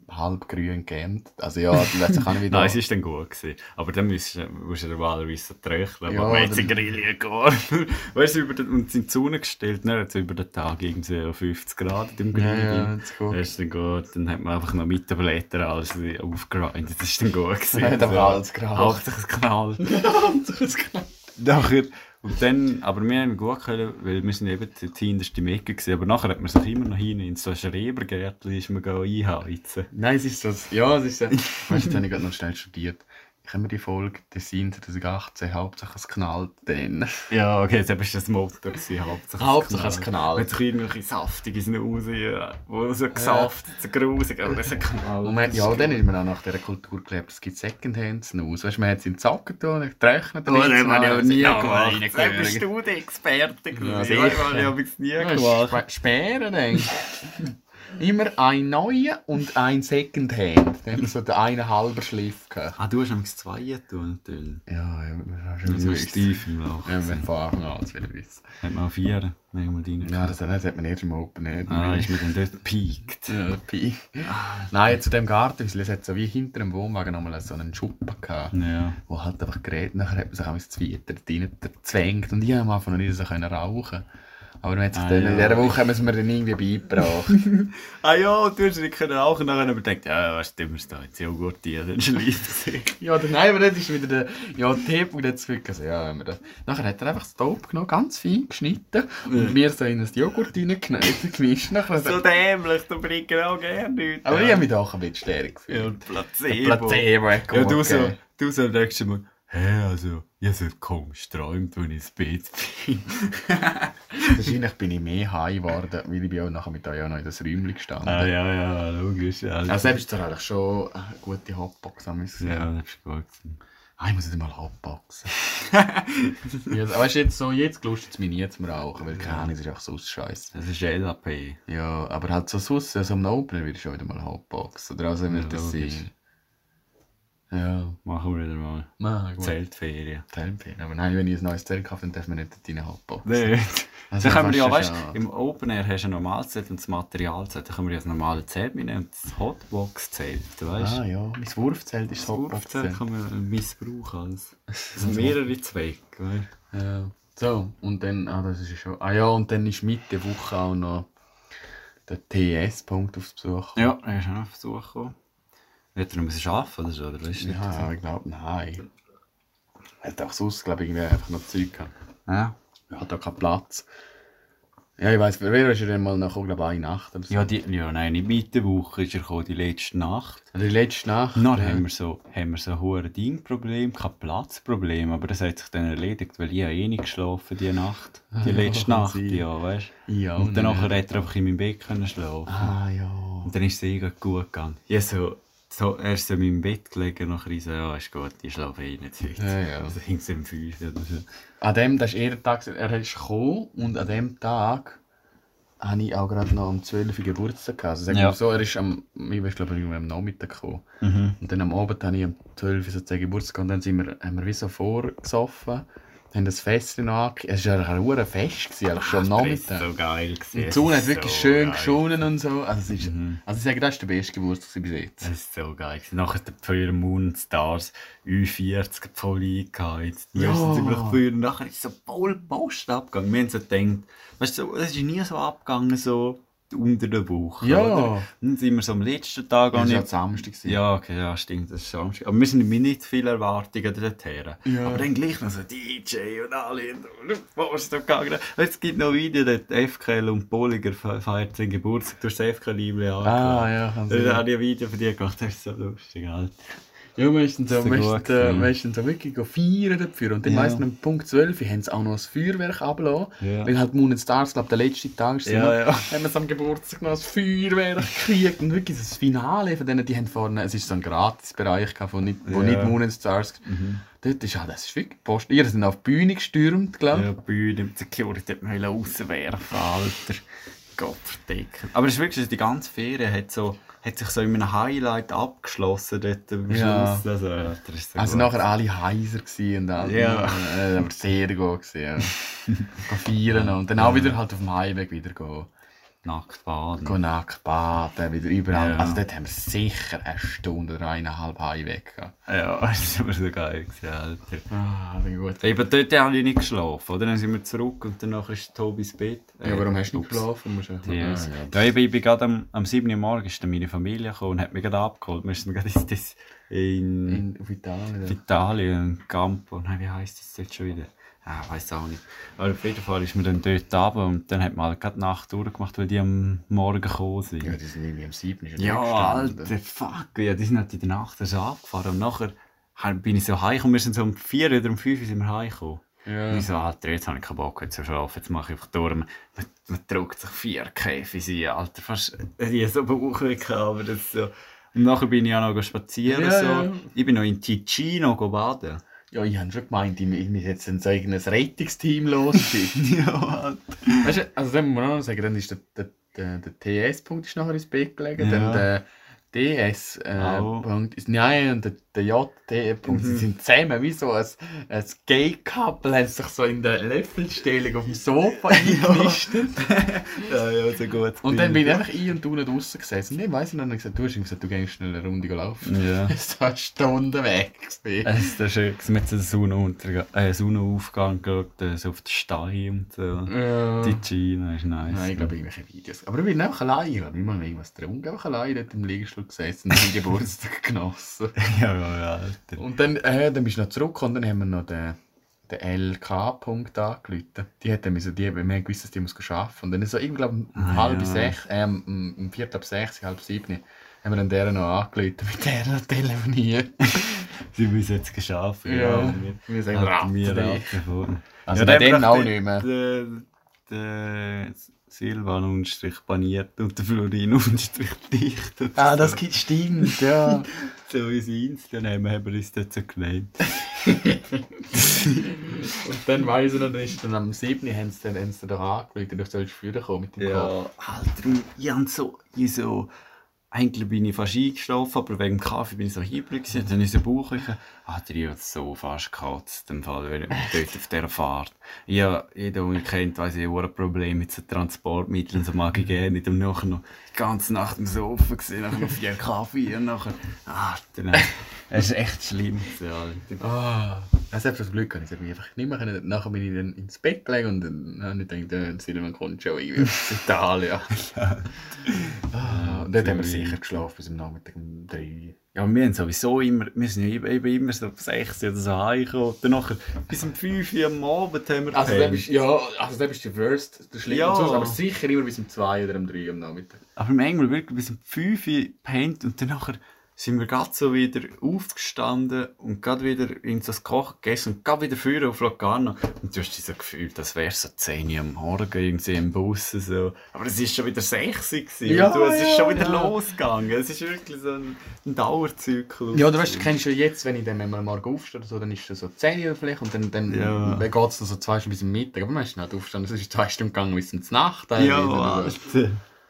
halb grün geämt. Also ja, sich auch nicht wieder... Nein, es war dann gut. Gewesen. Aber dann musst du, musst du normalerweise so trocknen. Ja, aber sie dann- grillieren gegangen. weißt du, über den, und in die Sonne gestellt, dann hat es über den Tag irgendwie auf 50 Grad im Grill. ja, ja, das ist gut. Das ist dann gut. Dann hat man einfach noch mit den Blättern alles aufgeräumt. Das ist dann gut. Gewesen. Dann hat aber alles geraucht. Hauptsächlich es knallt. Nachher, und dann, aber wir haben gut können, weil wir sind eben die hinterste Mecke gewesen, aber nachher hat man sich immer noch hin in so ein Schrebergärtchen ist man einheizen. Nein, es ist so... Ja, es ist so... weißt du, jetzt habe ich gerade noch schnell studiert. Ich habe mir die Folge Tessin 2018 hauptsächlich es knallt dann. Ja, okay, jetzt war das Motto. gewesen, Hauptsache Hauptsache es knallt. Wenn sich irgendwelche saftige Snuse, ja, wo so gesaftet, so grusig, aber das ist knallt. Und man, ja, dann ist man auch nach dieser Kultur gelebt, es gibt Secondhands aus. Weißt du, man hat sie in die Socken getan, getrocknet. Oh, das habe ich aber nie Ja, gemacht. Dann bist du der Experte gewesen. Ja, ich habe es nie gemacht. Sp- Sperren, denk ich. Immer ein neuer und ein Secondhand. Dann haben wir so den einen halber Schliff gehabt. Ah, du hast am zwei getan, natürlich. Ja, ja, wir haben Du schon tief im Loch. Ja, wir Anfang an alles wissen. Hat man auch vier, wir rein. Ja, das, das hat man erst im Open Air. Ah, ist mir dann dort gepiekt. Ja, Pi. Nein, zu dem Gartenhäuschen, es hat so wie hinter dem Wohnwagen nochmal so einen Schuppen gehabt. Ja. wo halt einfach geredet, nachher hat man sich auch ins Zweite rein gezwängt und ich habe am Anfang noch nicht so können rauchen. Aber man hat sich Ah, dann, ja. in dieser Woche haben wir es mir dann irgendwie beigebracht. Ah ja, du hast nicht können rauchen, dann aber gedacht, ja, was wir es da jetzt Joghurt hier, dann schließt ja, dann, nein, aber das ist wieder der, ja, der Teepunkt jetzt wirklich, also, ja, wenn wir das, nachher hat er einfach das Dope genommen, ganz fein geschnitten und mir so in ein Joghurt reingeknetet, gemischt. Nachher So dämlich, da bringt er auch gerne nichts. aber ich habe mich doch ein bisschen stärker Ja, gefühlt. und Placebo. Placebo Ja, gut du so, du so denkst du mal, hä, also, ich habe so komisch geträumt, wenn ich ins Bett bin. Wahrscheinlich bin ich mehr high geworden, weil ich bin auch nachher mit euch auch noch in das Räumchen gestanden. ah, ja, ja, logisch. Ja, Also selbst ist eigentlich schon eine gute Hotbox müssen. ja das ist gut. Ah, ich muss jetzt mal Hotboxen. also, weißt du, jetzt so, jetzt gelustet es mich nie zum Rauchen, weil keine Ahnung, es ist einfach so scheiße. Das ist LAP. Ja, aber halt so sonst, also am Opener würde ich schon wieder mal Hotbox. Oder also wenn Ja, das logisch. Ja, Machen wir wieder mal. gut. Zeltferien. Zeltferien. Aber nein, wenn ich ein neues Zelt kaufe, dann darf man nicht dort rein Hotboxen. Nein. Also dann können wir ja, weißt du, im Open Air hast du ein normales Zelt und das Materialzelt. Dann können wir ja das normale Zelt mitnehmen und das Hotbox-Zelt, weißt? Ah ja, mein Wurfzelt ist das Das Wurfzelt kann man missbrauchen. Als, also mehrere Zwecke, weißt Ja. So, und dann, ah, das ist schon. Ah ja, und dann ist Mitte Woche auch noch der TS-Punkt aufs Besuch. Ja, er ist auch auf Besuch gekommen. Wird er noch müssen arbeiten oder so, oder weißt du? Ja, ich glaube, nein. Er hat auch sonst, glaube ich, irgendwie einfach noch Zeug gehabt. Ja. Er hat auch keinen Platz. Ja, ich weiss, wer ist er denn mal gekommen, glaube ich, eine Nacht oder so. Ja, die, ja, nein, nicht Mitte Woche ist er gekommen, die letzte Nacht. Die letzte Nacht. Dann ja. haben wir so, haben wir so ein hohes Dingproblem, kein Platzproblem, aber das hat sich dann erledigt, weil ich habe eh nicht geschlafen die Nacht. Die letzte kann Nacht, sein. ja, weißt du. Ja, Und dann nachher hat er einfach in meinem Bett können schlafen. Ah ja. Und dann ist es eh gut gegangen. Ja, so so, er ist so in meinem Bett gelegen, nachher ich so, ja, ist gut, ich schlafe eh nicht heute. Ja, ja. Also hing es um 5 oder so. An dem, das ist eher der Tag, er ist gekommen und an dem Tag habe ich auch gerade noch am 12. Geburtstag gehabt. Also sagen Ja. so, er ist am, ich weiß glaube ich, am Nachmittag gekommen. Mhm. Und dann am Abend habe ich am 12. sozusagen Geburtstag und dann sind wir, haben wir wie so vorgesoffen, haben das Fest noch ange... Es war ja ein Fest, gewesen, eigentlich schon am Das Nachmittag. war so geil. gewesen. Und die Sonne hat ist wirklich so schön geschonen und so. Also, es ist, Mhm. also ich sage, das war der beste Geburtstag bis jetzt. Das ist so geil. gewesen. Nachher früher Moon Stars U40 voll eingeheizt. Wir Ja. ziemlich früher. Und nachher ist so voll Post abgegangen. Wir haben so gedacht, weißt du, es ist nie so abgegangen, so unter der Woche. Ja. Oder? Dann sind wir so am letzten Tag Das auch war ja nicht. Samstag. Ja, okay, ja, stimmt, das ist Samstag. Aber wir sind nicht viel Erwartungen dorthin. Ja. Aber dann gleich noch so DJ und alle. Und ist da gegangen? Es gibt noch Videos, dort FKL und Bolliger fe- feiern seinen Geburtstag. Du hast das FKL-Liebling Ah, ja, kann Da sein. habe ich ein Video von dir gemacht, das ist so lustig, Alter. Ja, so sind, gut äh, sind so wirklich go feiern dafür. Und dann Ja. meistens am Punkt 12 haben sie auch noch das Feuerwerk abgelassen. Ja. Weil halt Moon and Stars, glaube der letzte Tag ist. Ja, ja. Haben wir am Geburtstag noch das Feuerwerk gekriegt. Und wirklich das Finale von denen, die haben vorne, es ist so ein Gratisbereich von nicht, wo Ja. nicht Moon and Stars. Dort ist ja, das ist wirklich Post. Ihr sind auf die Bühne gestürmt, glaube ich. Ja, Bühne, mit Security hat man rauswerfen, Alter. Gott verdecken. Aber es ist wirklich, die ganze Ferien hat, so, hat sich so in einem Highlight abgeschlossen dort am Ja. Schluss. Also, ja, so Also nachher alle heiser und alle, Ja. aber sehr gut gsi, ja. Go feiern und dann auch wieder halt auf dem Heimweg wieder go. Nackt baden. Go nackt baden, wieder überall. Ja. Also dort haben wir sicher eine Stunde oder eineinhalb Heimweg. Ja, das war so geil, Alter. Ah, gut. Eben dort habe ich nicht geschlafen, oder? Dann sind wir zurück und danach ist Tobis Bett. Ja, warum hast du nicht geschlafen? Musst du- Yes. Ah, Ja, eben, ich bin gerade am, am 7. Uhr morgens ist meine Familie gekommen und hat mich gerade abgeholt. Wir sind gerade in, das- in In, Italien. ja. Italien, in Campo. Nein, wie heisst das dort schon wieder? Ah, ich weiß auch nicht. Aber auf jeden Fall ist mir dann dort runter und dann hat man halt gerade Nacht durchgemacht, weil die am Morgen gekommen sind. Ja, die sind irgendwie am 7. ist Ja. Alter, fuck. Ja, die sind halt in der Nacht so abgefahren. Und nachher bin ich so heimgekommen. Wir sind so um 4 oder um 5 sind wir heimgekommen. Ja. Und ich so, Alter, jetzt habe ich keinen Bock, jetzt zu schlafen. Jetzt mache ich einfach durch. Man, man, man drückt sich vier Käfig ein, Alter. Fast, ich habe so Bauchweh aber das so. Und nachher bin ich auch noch spazieren. Ja, so. ja. Ich bin noch in Ticino baden. Ja, ich habe schon gemeint, ich muss jetzt ein eigenes Rettungsteam losschicken. ja, Alter. weißt du, also dann muss man auch noch sagen, dann ist der, der, der, der TS-Punkt ist nachher ins Bett gelegen, Ja. dann der Auch. DS-Punkt ist, nein, und der, der JT-Punkt, Mhm. sie sind zusammen wie so ein, ein Gay-Couple, haben sich so in der Löffelstellung auf dem Sofa eingenistet. ja, ja, so gut. Und dann bin ich einfach ein und du nicht draussen gesessen. Und dann weiss ich noch, gesagt, du hast gesagt, du gehst schnell eine Runde laufen. Ja. Es war eine Stunde weg. gewesen. Es ist schön, mit dem Sonnenuntergang, äh, Sonnenaufgang geschaut, äh, so auf den Stein und so. Ja. Ticino ist nice. Nein, ich glaube, irgendwelche Videos. Aber ich bin einfach allein. Ich habe nicht mal irgendwas getrunken. Einfach allein dort im Liegestuhl gesessen und Geburtstag genossen. ja, ja, ja, Alter. Und dann, äh, dann bist du noch zurück und dann haben wir noch den, den LK-Punkt angerufen. Die hat dann müssen, die, wir haben gewusst, dass die muss arbeiten. Und dann so, ich glaube, um Ah, halb ja. sechs, äh, um, um vier ab sechs, halb sieben, haben wir dann deren noch angerufen, mit der noch telefoniert. Sie müssen jetzt geschafft. Ja, wir Hatten wir ratten dich. abgefahren. Also Ja, braucht auch nicht mehr. Der, der Silvan unterstrich baniert und der Florin unterstrich dicht. und Ah, so. das gibt stimmt, ja. So unser Insta-Name haben wir uns dort so genannt. Und dann weiss ich noch, dann ist dann am 7. haben sie dann, haben sie dann angerufen, du sollst früher kommen mit dem Kopf. Ja, Alter, und ich hab so, ich so, eigentlich bin ich fast eingeschlafen, aber wegen dem Kaffee bin ich so hibbrig gewesen. Dann ist der Bauch gekommen. Alter, ich hab so fast gekotzt, im Fall, wenn ich dort auf dieser Fahrt. Ja, jeder, der mich kennt, weiss ich, ein Problem mit so Transportmitteln, so mag ich gerne nicht. Und nachher noch die ganze Nacht im Sofa gewesen, nachher noch vier Kaffee und nachher, Alter, nein. Es ist echt schlimm Alter. Ah, also ich das Glück gehabt, ich habe mich einfach nicht mehr können. Nachher bin ich dann ins Bett gelegen und dann habe ich gedacht, der Silvan kommt schon irgendwie aus Italien. ah, und dort haben wir sicher geschlafen bis am Nachmittag um 3. Ja, wir haben sowieso immer, wir sind ja eben- immer so um 6 oder so heimgekommen. Dann nachher bis um 5 Uhr am Abend haben wir Also gepennt. bist, ja, also der bist der Worst, der schlimmste, Ja. aber sicher immer bis um 2 oder um 3 am Nachmittag. Aber manchmal wirklich bis um 5 Uhr gepennt und dann nachher sind wir gerade so wieder aufgestanden und gerade wieder in das Kochen gegessen und gerade wieder früher auf Locarno. Und du hast dich so gefühlt, das wäre so 10 Uhr am Morgen irgendwie im Bus. So. Aber es war schon wieder 6 Uhr. Ja, du, es ist ja, schon wieder ja. losgegangen. Es ist wirklich so ein, ein Dauerzyklus. Ja, du weißt, du kennst ja jetzt, wenn ich dann mal morgen aufstehe oder so, dann ist es so 10 Uhr vielleicht und dann, dann Ja. geht es so zwei Stunden bis zum Mittag. Aber meistens nicht aufstehen, es ist zwei Stunden gegangen bis zur Nacht. Ja. Alter.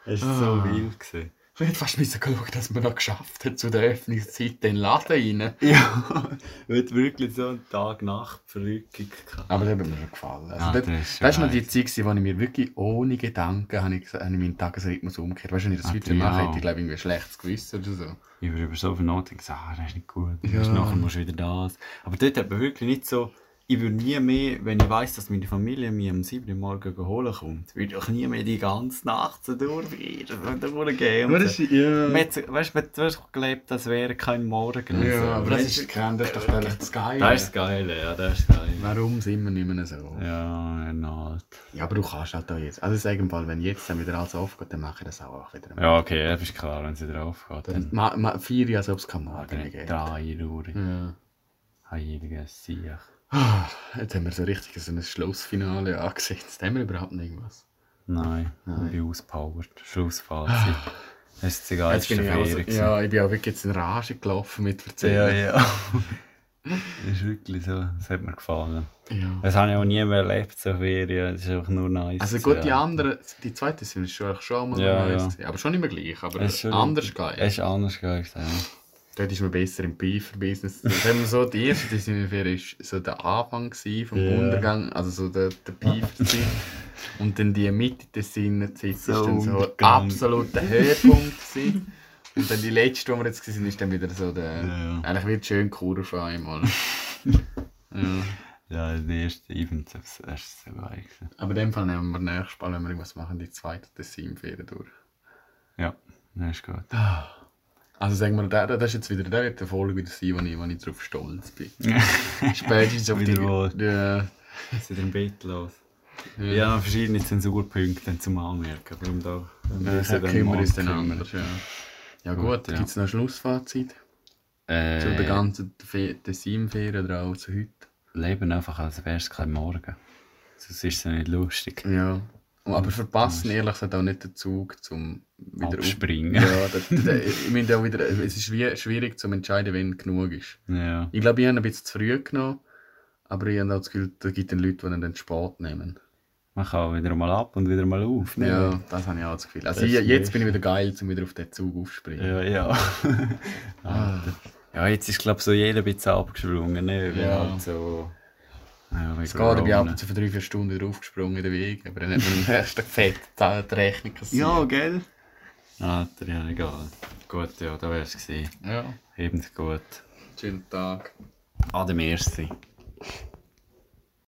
Es war so Ah. wild. Gewesen. Ich hätte fast müssen schauen, dass man noch geschafft hat zu der Öffnungszeit in den Laden rein. Ja, wird wirklich so eine Tag-Nacht-Verrückung gehabt. Aber das hat mir schon gefallen. Also Ah, das, das ist noch die. Zeit, gewesen, wo ich mir wirklich ohne Gedanken habe ich, habe ich meinen Tagesrhythmus umgekehrt. Weißt du, wenn ich das Ah, heute ja. mache, hätte ich glaube ich ein schlechtes Gewissen oder so. Ich würde über so viel nachdenken, ah, das ist nicht gut. Ja. Ja. Nachher musst du wieder das. Aber dort hat man wirklich nicht so, ich würde nie mehr, wenn ich weiss, dass meine Familie mich am 7. Uhr morgen holen kommt, würde ich nie mehr die ganze Nacht so durchgehen, durchgehen. und so. ja. Weißt du, gelebt, als wäre kein Morgen. Ja, So. aber das ist, das ist doch eigentlich das Geile. Das ist das Geile, ja, das ist geil. Warum sind wir nicht mehr so? Ja, genau. Ja, aber du kannst halt auch jetzt. Also ich sage wenn jetzt dann wieder alles aufgeht, dann mache ich das auch wieder. Ja, okay, das ist klar, wenn sie drauf geht. Dann Dann vier Jahre, als ob es kein Morgen gibt. drei Uhr. Ja. Heiliges Sieg. Ah, Jetzt haben wir so richtig so ein Schlussfinale angesetzt. Haben wir überhaupt irgendwas? Nein, Nein. ich bin auspowert. Schlussfazit. Das ist die geilste Jetzt bin ich also, ja, ich bin auch wirklich jetzt in Rage gelaufen mit ja, Erzählen. ja. das ist wirklich so, das hat mir gefallen. Ja. Das habe ich auch nie mehr erlebt, so Ferien. Das ist einfach nur nice. Also gut, die ja. anderen, die zweite sind schon, schon mal Ja, nice ja. Aber schon immer gleich, aber Es ist anders geil. Es ist anders geil. Ja. Dort ist man besser im haben wir so, die erste Disney-Ferien war so der Anfang vom Ja. Untergang, also so der, der Beaver-Zeit. Und dann die Mitte des Sinne-Zeit So ist dann so der Höhepunkt gewesen. Und dann die letzte, wo wir jetzt waren, ist dann wieder so der, Ja. eigentlich wird schön Kurve auf einmal. ja. Ja, die erste Event, das so gewesen. Aber in dem Fall nehmen wir nächstes Mal, wenn wir irgendwas machen, die zweite Tessin-Ferien durch. Ja, das ist gut. Also sagen wir, der, das ist jetzt wieder, der wird der Folge wieder sein, wo ich, wo ich darauf stolz bin. Spätestens auf die... Wieder wohl. Ja, Jetzt wieder im Bett los. ja. Ja, verschiedene Zensurpunkte zum Anmerken. Warum da? Ja, da kümmern uns dann anders, ja. Ja Gut, ja. gibt es noch ein Schlussfazit Äh, zu der ganzen Fe- Tessin-Ferien oder auch zu heute? Leben einfach, als wäre es kein Morgen. Sonst ist es ja nicht lustig. Ja. Aber verpassen ehrlich gesagt auch nicht den Zug zum wieder auf- Abspringen. Ja, da, da, ich meine auch wieder, es ist wie, schwierig zu entscheiden, wenn genug ist. Ja. Ich glaube, ich habe ein bisschen zu früh genommen, aber ich habe auch das Gefühl, da gibt es Leute, die dann spät nehmen. Man kann wieder mal ab und wieder mal auf. ne? Ja, das habe ich auch das Gefühl. Also Das ich, jetzt bin ich wieder geil, um wieder auf den Zug aufzuspringen. Ja, ja. Ah. ja, jetzt ist glaube ich so jeder ein bisschen abgesprungen. Ne? Ja. Halt so, ja, Es geht, ich bin ab und zu für drei, vier Stunden wieder aufgesprungen in den Weg, aber dann hat man im ersten Fett die Rechnung kassiert. Ja, gell? Alter, ja, egal. Gut, ja, da wär's gewesen. ja. Eben's gut. Schönen Tag. An dem ersten.